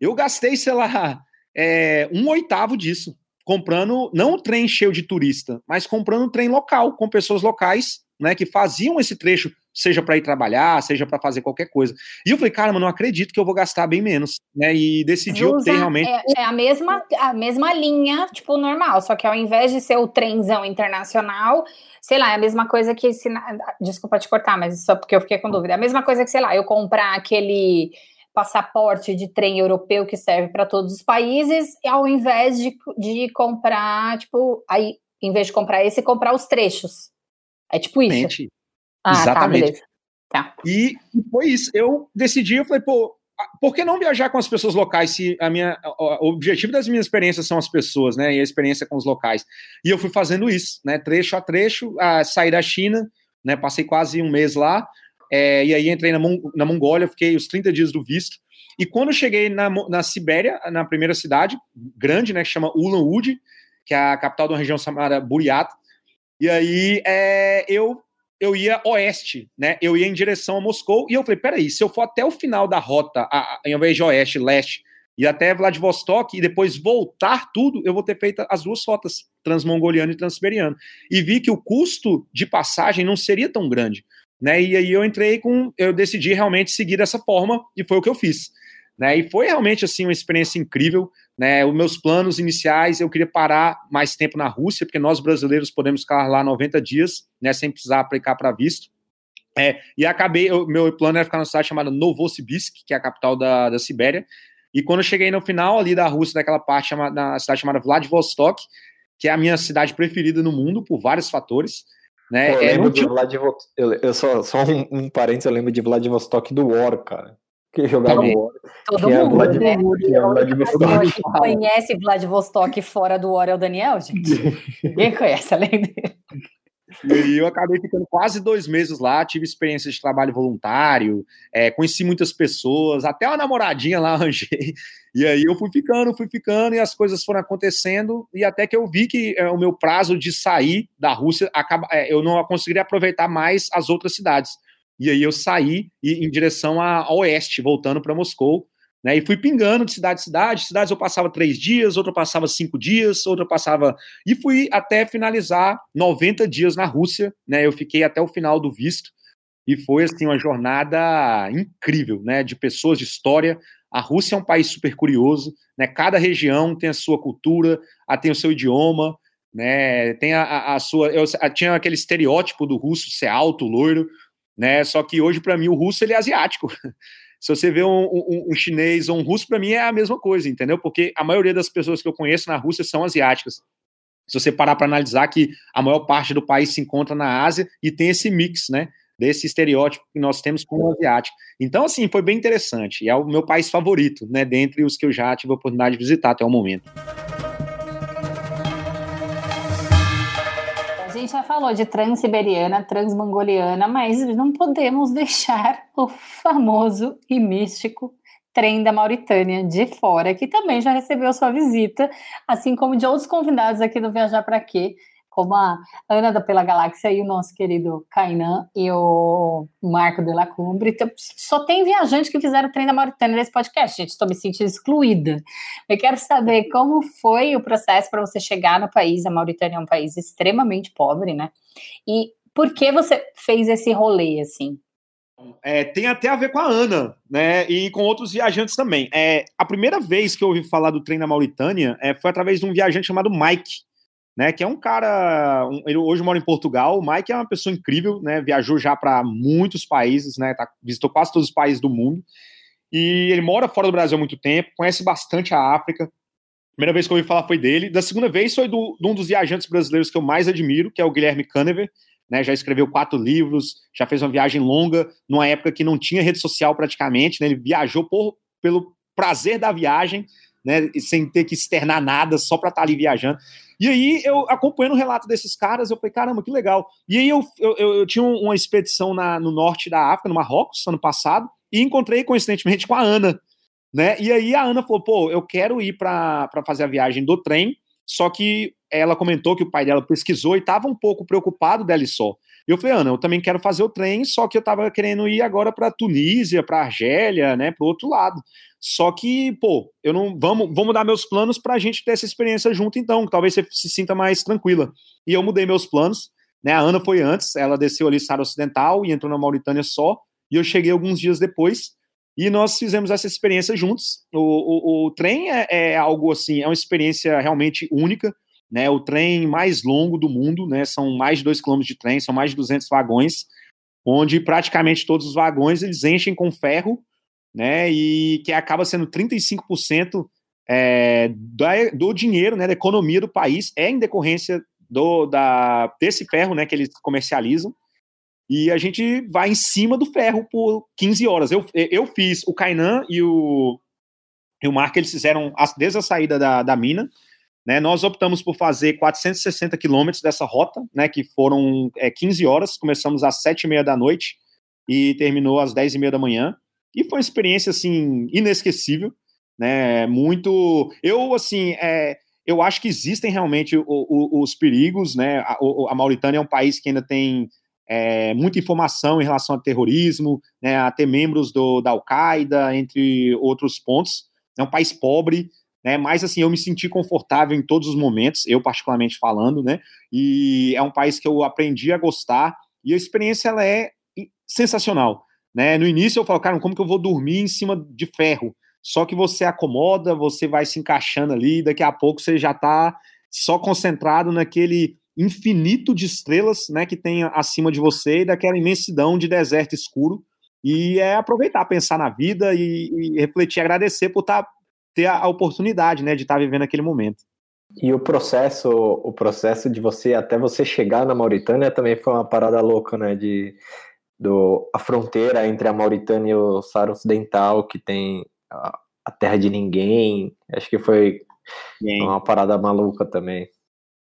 eu gastei, sei lá, é, um oitavo disso, comprando, não um trem cheio de turista, mas comprando um trem local, com pessoas locais, né, que faziam esse trecho seja para ir trabalhar, seja para fazer qualquer coisa. E eu falei, cara, mas não acredito que eu vou gastar bem menos, né? E decidi optar realmente. É, é, a mesma a mesma linha, tipo, normal, só que ao invés de ser o trenzão internacional, sei lá, é a mesma coisa que se, desculpa te cortar, mas só porque eu fiquei com dúvida. É a mesma coisa que, sei lá, eu comprar aquele passaporte de trem europeu que serve para todos os países, ao invés de, de comprar, tipo, aí, em vez de comprar esse, comprar os trechos. É tipo isso. Exatamente. Ah, tá, Exatamente. Tá, tá. E foi isso. Eu decidi, eu falei, pô, por que não viajar com as pessoas locais se a minha, o objetivo das minhas experiências são as pessoas, né? E a experiência com os locais. E eu fui fazendo isso, né? Trecho a trecho, a sair da China, né? Passei quase um mês lá, é, e aí entrei na, na Mongólia, fiquei os 30 dias do visto. E quando cheguei na, na Sibéria, na primeira cidade, grande, né? Que chama Ulan-Ude, que é a capital de uma região chamada Buryat. E aí é, eu eu ia oeste, né? Eu ia em direção a Moscou e eu falei, peraí, se eu for até o final da rota, a, a, em vez de oeste, leste, e até Vladivostok e depois voltar tudo, eu vou ter feito as duas rotas, transmongoliano e transiberiano. E vi que o custo de passagem não seria tão grande, né? E aí eu entrei com, eu decidi realmente seguir dessa forma e foi o que eu fiz. Né, e foi realmente assim uma experiência incrível. Né, os meus planos iniciais, eu queria parar mais tempo na Rússia, porque nós brasileiros podemos ficar lá 90 dias, né, sem precisar aplicar para visto. É, e acabei, o meu plano era ficar numa cidade chamada Novosibirsk, que é a capital da, da Sibéria. E quando eu cheguei no final ali da Rússia, daquela parte, na cidade chamada Vladivostok, que é a minha cidade preferida no mundo, por vários fatores. Né? Pô, eu, é, tinha... Vladivostok, eu, eu, só, só um, um parênteses, eu lembro de Vladivostok do War, cara que jogava War. Todo mundo, Vlad, né? Vladivostok. conhece Vladivostok fora do War é o Daniel, gente? Ninguém conhece além dele. E eu acabei ficando quase dois meses lá, tive experiência de trabalho voluntário, é, conheci muitas pessoas, até uma namoradinha lá arranjei. E aí eu fui ficando, fui ficando, e as coisas foram acontecendo, e até que eu vi que é, o meu prazo de sair da Rússia, acaba, é, eu não conseguiria aproveitar mais as outras cidades. E aí eu saí em direção a, a oeste, voltando para Moscou. Né, e fui pingando de cidade em cidade. Cidades eu passava três dias, outra passava cinco dias, outra passava. E fui até finalizar 90 dias na Rússia. Né, eu fiquei até o final do visto. E foi assim uma jornada incrível, né? De pessoas, de história. A Rússia é um país super curioso, né? Cada região tem a sua cultura, tem o seu idioma, né? Tem a, a sua. Eu, tinha aquele estereótipo do russo ser alto, loiro né? Só que hoje, para mim, o russo ele é asiático. Se você vê um, um, um chinês ou um russo, para mim é a mesma coisa, entendeu? Porque a maioria das pessoas que eu conheço na Rússia são asiáticas. Se você parar para analisar que a maior parte do país se encontra na Ásia e tem esse mix, né? Desse estereótipo que nós temos com o asiático. Então, assim, foi bem interessante. E é o meu país favorito, né? Dentre os que eu já tive a oportunidade de visitar até o momento. Gente já falou de transiberiana, transmongoliana, mas não podemos deixar o famoso e místico trem da Mauritânia de fora, que também já recebeu sua visita, assim como de outros convidados aqui do Viajar para Quê, como a Ana da Pela Galáxia e o nosso querido Kainan e o Marco de la Cumbre. Então, só tem viajante que fizeram trem da Mauritânia nesse podcast, gente. Estou me sentindo excluída. Eu quero saber como foi o processo para você chegar no país. A Mauritânia é um país extremamente pobre, né? E por que você fez esse rolê assim? É, tem até a ver com a Ana, né? E com outros viajantes também. É, a primeira vez que eu ouvi falar do trem da Mauritânia é, foi através de um viajante chamado Mike, né, que é um cara, um, ele hoje mora em Portugal, o Mike é uma pessoa incrível, né, viajou já para muitos países, né, tá, visitou quase todos os países do mundo, e ele mora fora do Brasil há muito tempo, conhece bastante a África, primeira vez que eu ouvi falar foi dele, da segunda vez foi do, de um dos viajantes brasileiros que eu mais admiro, que é o Guilherme Canever, né, já escreveu quatro livros, já fez uma viagem longa, numa época que não tinha rede social praticamente, né, ele viajou por, pelo prazer da viagem, né, sem ter que externar nada, só para estar tá ali viajando. E aí, eu acompanhando o relato desses caras, eu falei, caramba, que legal. E aí, eu, eu, eu tinha uma expedição na, no norte da África, no Marrocos, ano passado, e encontrei, coincidentemente, com a Ana. Né? E aí, a Ana falou, pô, eu quero ir para fazer a viagem do trem, só que ela comentou que o pai dela pesquisou e estava um pouco preocupado dela só. E eu falei, Ana, eu também quero fazer o trem, só que eu estava querendo ir agora para Tunísia, para Argélia, né, para o outro lado. Só que, pô, eu não vamos, vamos mudar meus planos para a gente ter essa experiência junto, então, talvez você se sinta mais tranquila. E eu mudei meus planos, né? A Ana foi antes, ela desceu ali Sara Ocidental e entrou na Mauritânia só, e eu cheguei alguns dias depois. E nós fizemos essa experiência juntos. O, o, o trem é, é, algo assim, é uma experiência realmente única. Né, o trem mais longo do mundo, né, são mais de 2 km de trem, são mais de 200 vagões, onde praticamente todos os vagões eles enchem com ferro né? E que acaba sendo 35% é, da, do dinheiro, né, da economia do país é em decorrência do, da, desse ferro, né, que eles comercializam, e a gente vai em cima do ferro por 15 horas. Eu, eu fiz o Kainan e o, e o Mark, eles fizeram desde a saída da, da mina, né, nós optamos por fazer 460 quilômetros dessa rota, né, que foram é, 15 horas, começamos às 7 e meia da noite e terminou às 10 e meia da manhã, e foi uma experiência, assim, inesquecível, né, muito... Eu, assim, é, eu acho que existem realmente os perigos, né, a, a Mauritânia é um país que ainda tem é, muita informação em relação a terrorismo, né, a ter membros do, da Al-Qaeda, entre outros pontos. É um país pobre, né, mas assim, eu me senti confortável em todos os momentos, eu particularmente falando, né, e é um país que eu aprendi a gostar, e a experiência ela é sensacional. Né? No início eu falo, cara, como que eu vou dormir em cima de ferro? Só que você acomoda, você vai se encaixando ali, daqui a pouco você já está só concentrado naquele infinito de estrelas né, que tem acima de você e daquela imensidão de deserto escuro. E é aproveitar, pensar na vida e, e refletir, agradecer por tá, ter a, a oportunidade né, de estar tá vivendo aquele momento. E o processo, o processo de você até você chegar na Mauritânia também foi uma parada louca, né? De do a fronteira entre a Mauritânia e o Saara Ocidental, que tem a, a terra de ninguém. Acho que foi uma parada maluca também.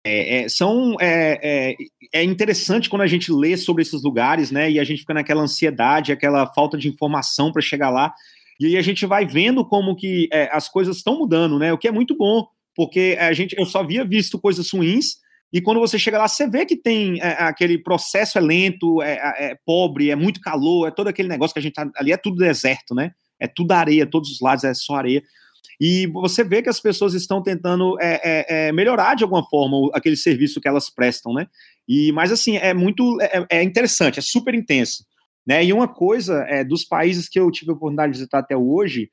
É, é, são é, é, é, interessante quando a gente lê sobre esses lugares, né? E a gente fica naquela ansiedade, aquela falta de informação para chegar lá. E aí a gente vai vendo como que é, as coisas estão mudando, né? O que é muito bom, porque a gente eu só havia visto coisas ruins. E quando você chega lá, você vê que tem é, aquele processo é lento, é, pobre, é muito calor, é todo aquele negócio que a gente tá, ali é tudo deserto, né? É tudo areia, todos os lados é só areia. E você vê que as pessoas estão tentando é, é, é, melhorar de alguma forma aquele serviço que elas prestam, né? E, mas assim, é muito é, é interessante, é super intenso. Né? E uma coisa é, dos países que eu tive a oportunidade de visitar até hoje,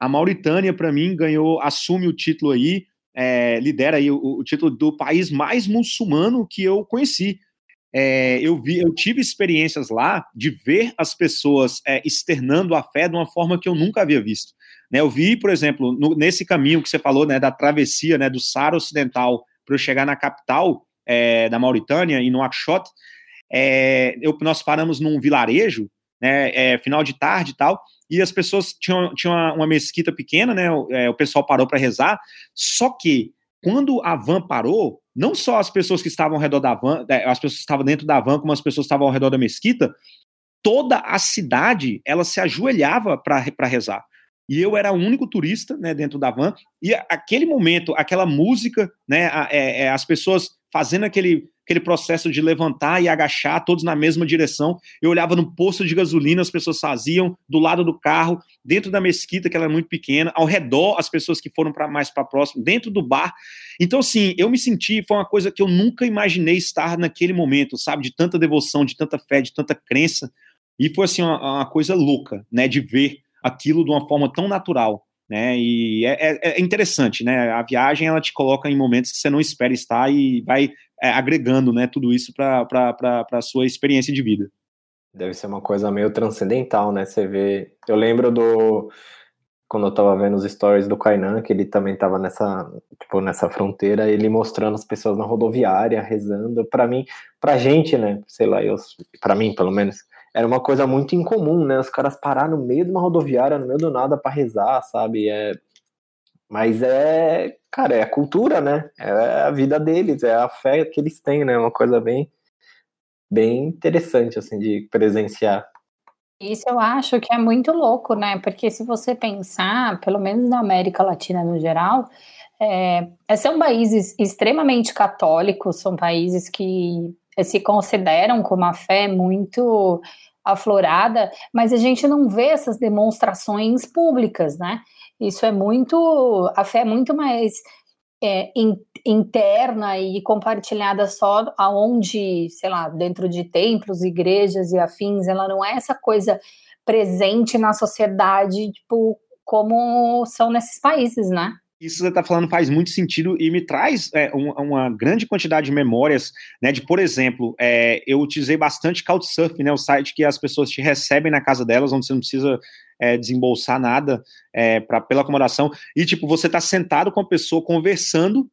a Mauritânia, para mim, ganhou, assume o título aí, é, lidera aí o, o, título do país mais muçulmano que eu conheci. É, eu vi, eu tive experiências lá de ver as pessoas é, externando a fé de uma forma que eu nunca havia visto. Né, eu vi, por exemplo, no, nesse caminho que você falou, né, da travessia, né, do Sara Ocidental para eu chegar na capital é, da Mauritânia, em Nouakchott, é, eu, nós paramos num vilarejo, né, é, final de tarde e tal, e as pessoas tinham, tinham uma, uma mesquita pequena, né, o, é, o pessoal parou para rezar, só que quando a van parou, não só as pessoas que estavam ao redor da van, é, as pessoas que estavam dentro da van, como as pessoas que estavam ao redor da mesquita, toda a cidade, ela se ajoelhava para rezar. E eu era o único turista né, dentro da van, e aquele momento, aquela música, né, é, é, as pessoas fazendo aquele, aquele processo de levantar e agachar, todos na mesma direção. Eu olhava no posto de gasolina, as pessoas faziam, do lado do carro, dentro da mesquita, que ela é muito pequena, ao redor, as pessoas que foram para mais para próximo, dentro do bar. Então, assim, eu me senti, foi uma coisa que eu nunca imaginei estar naquele momento, sabe, de tanta devoção, de tanta fé, de tanta crença. E foi, assim, uma, uma coisa louca, né, de ver aquilo de uma forma tão natural, né? E é, é, é, interessante, né? A viagem ela te coloca em momentos que você não espera estar e vai é, agregando, né? Tudo isso para a sua experiência de vida. Deve ser uma coisa meio transcendental, né? Você vê. Eu lembro do quando eu tava vendo os stories do Kainan, que ele também tava nessa, tipo, nessa fronteira, ele mostrando as pessoas na rodoviária, rezando. Para mim, pra gente, né? Sei lá, eu, para mim, pelo menos, era uma coisa muito incomum, né? Os caras parar no meio de uma rodoviária, no meio do nada, para rezar, sabe? É... Mas é, cara, é a cultura, né? É a vida deles, é a fé que eles têm, né? Uma coisa bem, bem interessante, assim, de presenciar. Isso eu acho que é muito louco, né? Porque se você pensar, pelo menos na América Latina no geral, é, são países extremamente católicos, são países que se consideram com uma fé muito aflorada, mas a gente não vê essas demonstrações públicas, né? Isso é muito, a fé é muito mais é, in, interna e compartilhada só aonde, sei lá, dentro de templos, igrejas e afins, ela não é essa coisa presente na sociedade, tipo, como são nesses países, né? Isso você está falando faz muito sentido e me traz é, uma, uma, grande quantidade de memórias, né? De, por exemplo, é, eu utilizei bastante Couchsurfing, né? O site que as pessoas te recebem na casa delas, onde você não precisa é, desembolsar nada é, pra, pela acomodação. E, tipo, você está sentado com a pessoa conversando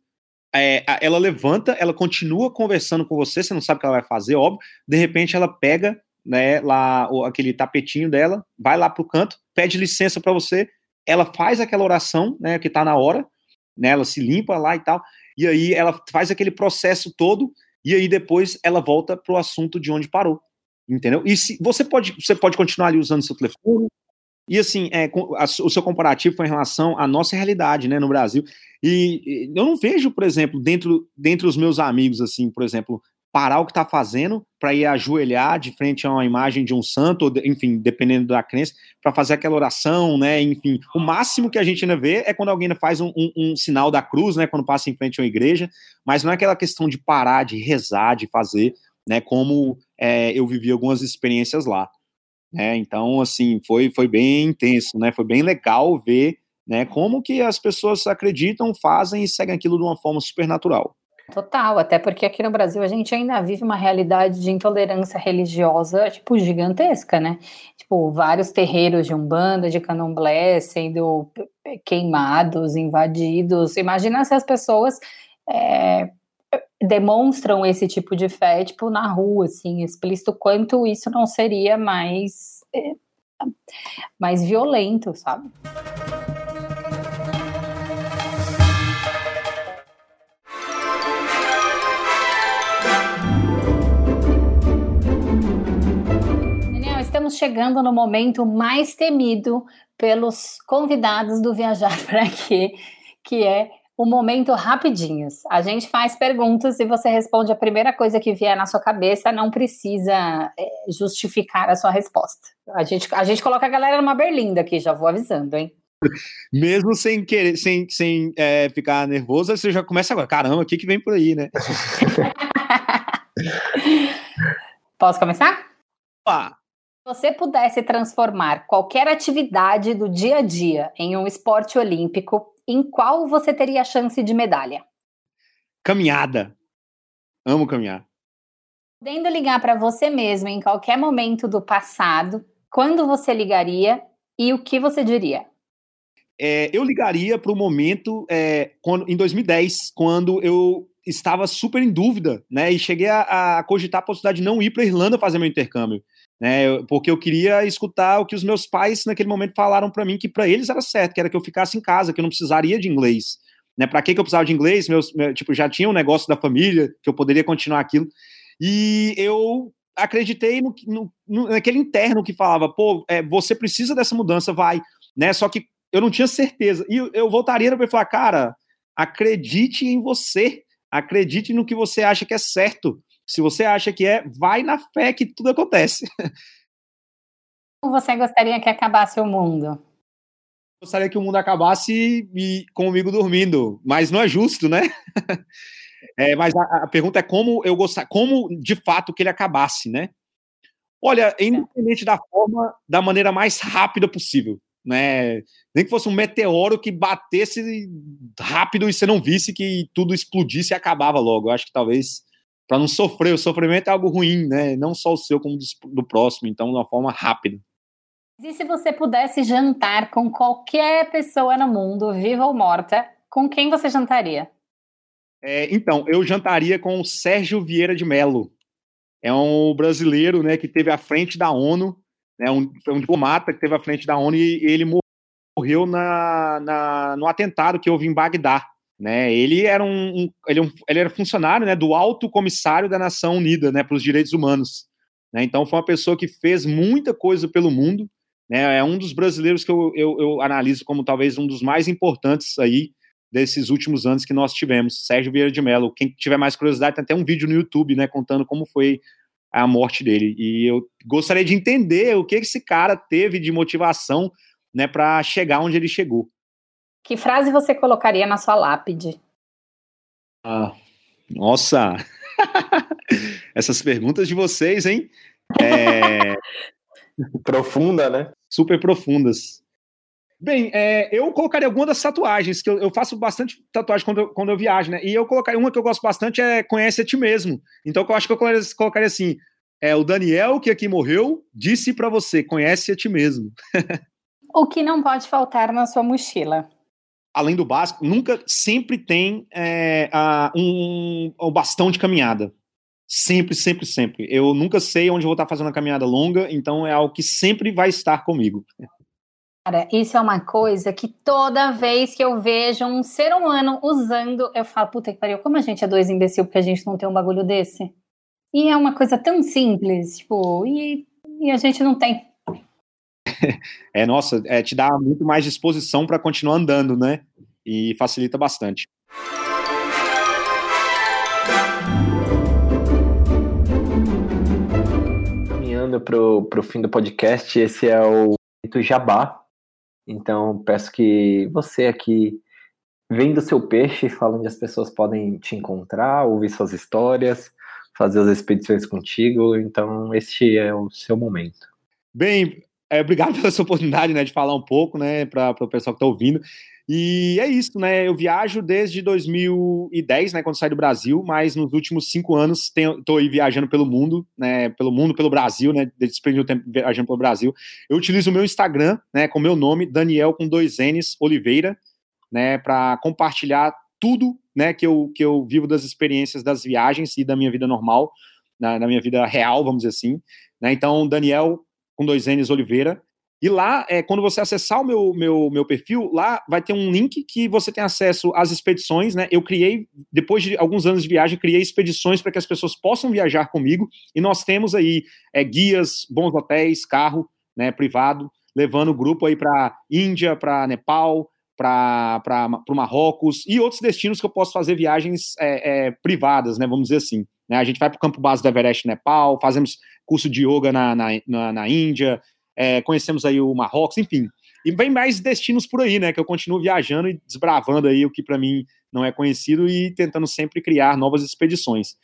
é, ela levanta, ela continua conversando com você, você não sabe o que ela vai fazer, óbvio. De repente ela pega né, lá aquele tapetinho dela, vai lá pro canto, pede licença para você, ela faz aquela oração, né, que tá na hora, né, ela se limpa lá e tal, e aí ela faz aquele processo todo, e aí depois ela volta pro assunto de onde parou, entendeu? E se você pode, você pode continuar ali usando seu telefone, e assim, é, o seu comparativo foi em relação à nossa realidade, né, no Brasil. E, e eu não vejo, por exemplo, dentro, dentro dos meus amigos, assim, por exemplo, parar o que está fazendo para ir ajoelhar de frente a uma imagem de um santo, ou, enfim, dependendo da crença, para fazer aquela oração, né? Enfim, o máximo que a gente ainda vê é quando alguém faz um, um, um, sinal da cruz, né? Quando passa em frente a uma igreja, mas não é aquela questão de parar, de rezar, de fazer, né? Como é, eu vivi algumas experiências lá. Né? Então, assim, foi, foi bem intenso, né? Foi bem legal ver né, como que as pessoas acreditam, fazem e seguem aquilo de uma forma supernatural. Total, até porque aqui no Brasil a gente ainda vive uma realidade de intolerância religiosa, tipo, gigantesca, né? Tipo, vários terreiros de Umbanda, de Candomblé sendo queimados, invadidos. Imagina se as pessoas é, demonstram esse tipo de fé, tipo, na rua, assim, explícito quanto isso não seria mais, é, mais violento, sabe? Chegando no momento mais temido pelos convidados do Viajar para Quê, que é o momento rapidinhos. A gente faz perguntas e você responde a primeira coisa que vier na sua cabeça, não precisa é, justificar a sua resposta. A gente, a gente coloca a galera numa berlinda aqui, já vou avisando, hein? Mesmo sem querer, sem, sem é, ficar nervoso, você já começa agora. Caramba, o que, que vem por aí, né? Posso começar? Se você pudesse transformar qualquer atividade do dia a dia em um esporte olímpico, em qual você teria chance de medalha? Caminhada. Amo caminhar. Podendo ligar para você mesmo em qualquer momento do passado, quando você ligaria e o que você diria? É, eu ligaria para o momento é, quando, em 2010, quando eu estava super em dúvida, né? E cheguei a, a cogitar a possibilidade de não ir para Irlanda fazer meu intercâmbio né? Porque eu queria escutar o que os meus pais naquele momento falaram para mim que para eles era certo, que era que eu ficasse em casa, que eu não precisaria de inglês, né? Para que, que eu precisava de inglês? Meus, meu, tipo, já tinha um negócio da família que eu poderia continuar aquilo. E eu acreditei no, no, naquele interno que falava, pô, é, você precisa dessa mudança, vai, né? Só que eu não tinha certeza. E eu, eu voltaria para falar, cara, acredite em você, acredite no que você acha que é certo. Se você acha que é, vai na fé que tudo acontece. Como você gostaria que acabasse o mundo? Gostaria que o mundo acabasse e comigo dormindo, mas não é justo, né? É, mas a, a, pergunta é como eu gostar, como de fato que ele acabasse, né? Olha, independente da forma, da maneira mais rápida possível, né? Nem que fosse um meteoro que batesse rápido e você não visse que tudo explodisse e acabava logo. Eu acho que talvez para não sofrer. O sofrimento é algo ruim, né? Não só o seu, como do, do próximo. Então, de uma forma rápida. E se você pudesse jantar com qualquer pessoa no mundo, viva ou morta, com quem você jantaria? É, então, eu jantaria com o Sérgio Vieira de Mello. É um brasileiro, né, que teve à frente da ONU, né, um, um diplomata que teve à frente da ONU e ele morreu na, na, no atentado que houve em Bagdá. Né, ele era um, um, ele, é um, ele, era funcionário né, do alto comissário da Nação Unida né, para os direitos humanos. Né, então foi uma pessoa que fez muita coisa pelo mundo. Né, é um dos brasileiros que eu, eu, eu, analiso como talvez um dos mais importantes aí desses últimos anos que nós tivemos. Sérgio Vieira de Mello. Quem tiver mais curiosidade, tem até um vídeo no YouTube né, contando como foi a morte dele. E eu gostaria de entender o que esse cara teve de motivação né, para chegar onde ele chegou. Que frase você colocaria na sua lápide? Ah, nossa! Essas perguntas de vocês, hein? É... Profunda, né? Super profundas. Bem, é, eu colocaria alguma das tatuagens, que eu, eu faço bastante tatuagem quando eu, quando eu viajo, né? E eu colocaria uma que eu gosto bastante é Conhece a Ti Mesmo. Então, eu acho que eu colocaria, colocaria assim: é, o Daniel, que aqui morreu, disse para você: conhece a ti mesmo. o que não pode faltar na sua mochila? Além do básico, nunca, sempre tem é, a, um, um bastão de caminhada. Sempre, sempre, sempre. Eu nunca sei onde vou estar fazendo a caminhada longa, então é algo que sempre vai estar comigo. Cara, isso é uma coisa que toda vez que eu vejo um ser humano usando, eu falo, puta que pariu, como a gente é dois imbecil porque a gente não tem um bagulho desse? E é uma coisa tão simples, tipo, e, e a gente não tem. é, nossa, é, te dá muito mais disposição para continuar andando, né? E facilita bastante. Caminhando para o fim do podcast, esse é o Jabá. Então, peço que você aqui venda o seu peixe, fala onde as pessoas podem te encontrar, ouvir suas histórias, fazer as expedições contigo. Então, este é o seu momento. Bem, é, obrigado pela sua oportunidade, né, de falar um pouco, né, para o pessoal que está ouvindo. E é isso, né? Eu viajo desde 2010, né, quando saí do Brasil, mas nos últimos cinco anos estou aí viajando pelo mundo, né, pelo mundo, pelo Brasil, né, desde o tempo viajando pelo Brasil. Eu utilizo o meu Instagram, né, com meu nome, Daniel com dois N's Oliveira, né, para compartilhar tudo, né, que eu que eu vivo das experiências das viagens e da minha vida normal, na, na minha vida real, vamos dizer assim. Né? Então, Daniel com dois N's Oliveira. E lá, é, quando você acessar o meu, meu, meu perfil, lá vai ter um link que você tem acesso às expedições, né? Eu criei, depois de alguns anos de viagem, criei expedições para que as pessoas possam viajar comigo. E nós temos aí é, guias, bons hotéis, carro né, privado, levando o grupo aí para Índia, para Nepal, para o Marrocos e outros destinos que eu posso fazer viagens é, é, privadas, né? Vamos dizer assim. Né? A gente vai para o campo base do Everest, Nepal, fazemos curso de yoga na, na, na, na Índia, é, conhecemos aí o Marrocos, enfim. E vem mais destinos por aí, né? Que eu continuo viajando e desbravando aí o que para mim não é conhecido e tentando sempre criar novas expedições.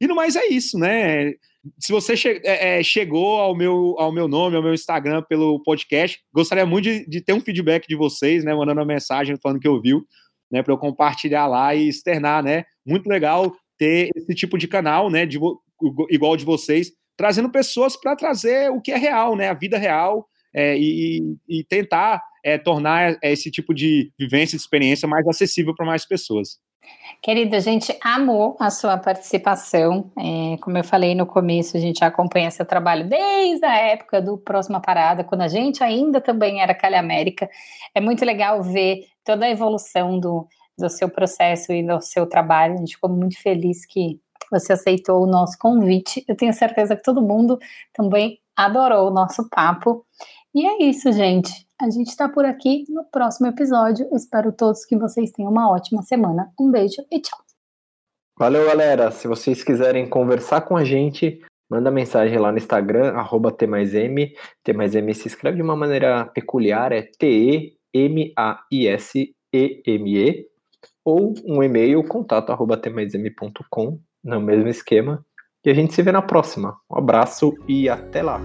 E no mais é isso, né? Se você che é, é, chegou ao meu, ao meu nome, ao meu Instagram pelo podcast, gostaria muito de, de ter um feedback de vocês, né? Mandando uma mensagem falando que ouviu, né? Para eu compartilhar lá e externar, né? Muito legal ter esse tipo de canal, né? De, igual de vocês, trazendo pessoas para trazer o que é real, né? A vida real é, e, e, tentar é, tornar esse tipo de vivência, de experiência mais acessível para mais pessoas. Querida, a gente amou a sua participação. É, como eu falei no começo, a gente acompanha seu trabalho desde a época do Próxima Parada, quando a gente ainda também era Calha América. É muito legal ver toda a evolução do, do seu processo e do seu trabalho. A gente ficou muito feliz que você aceitou o nosso convite. Eu tenho certeza que todo mundo também adorou o nosso papo. E é isso, gente. A gente está por aqui no próximo episódio. espero todos que vocês tenham uma ótima semana. Um beijo e tchau. Valeu, galera. Se vocês quiserem conversar com a gente, manda mensagem lá no Instagram, arroba T mais M. T mais M se escreve de uma maneira peculiar, é T-E-M-A-I-S-E-M-E. Ou um e-mail, contato arroba tmaism.com no mesmo esquema. E a gente se vê na próxima. Um abraço e até lá!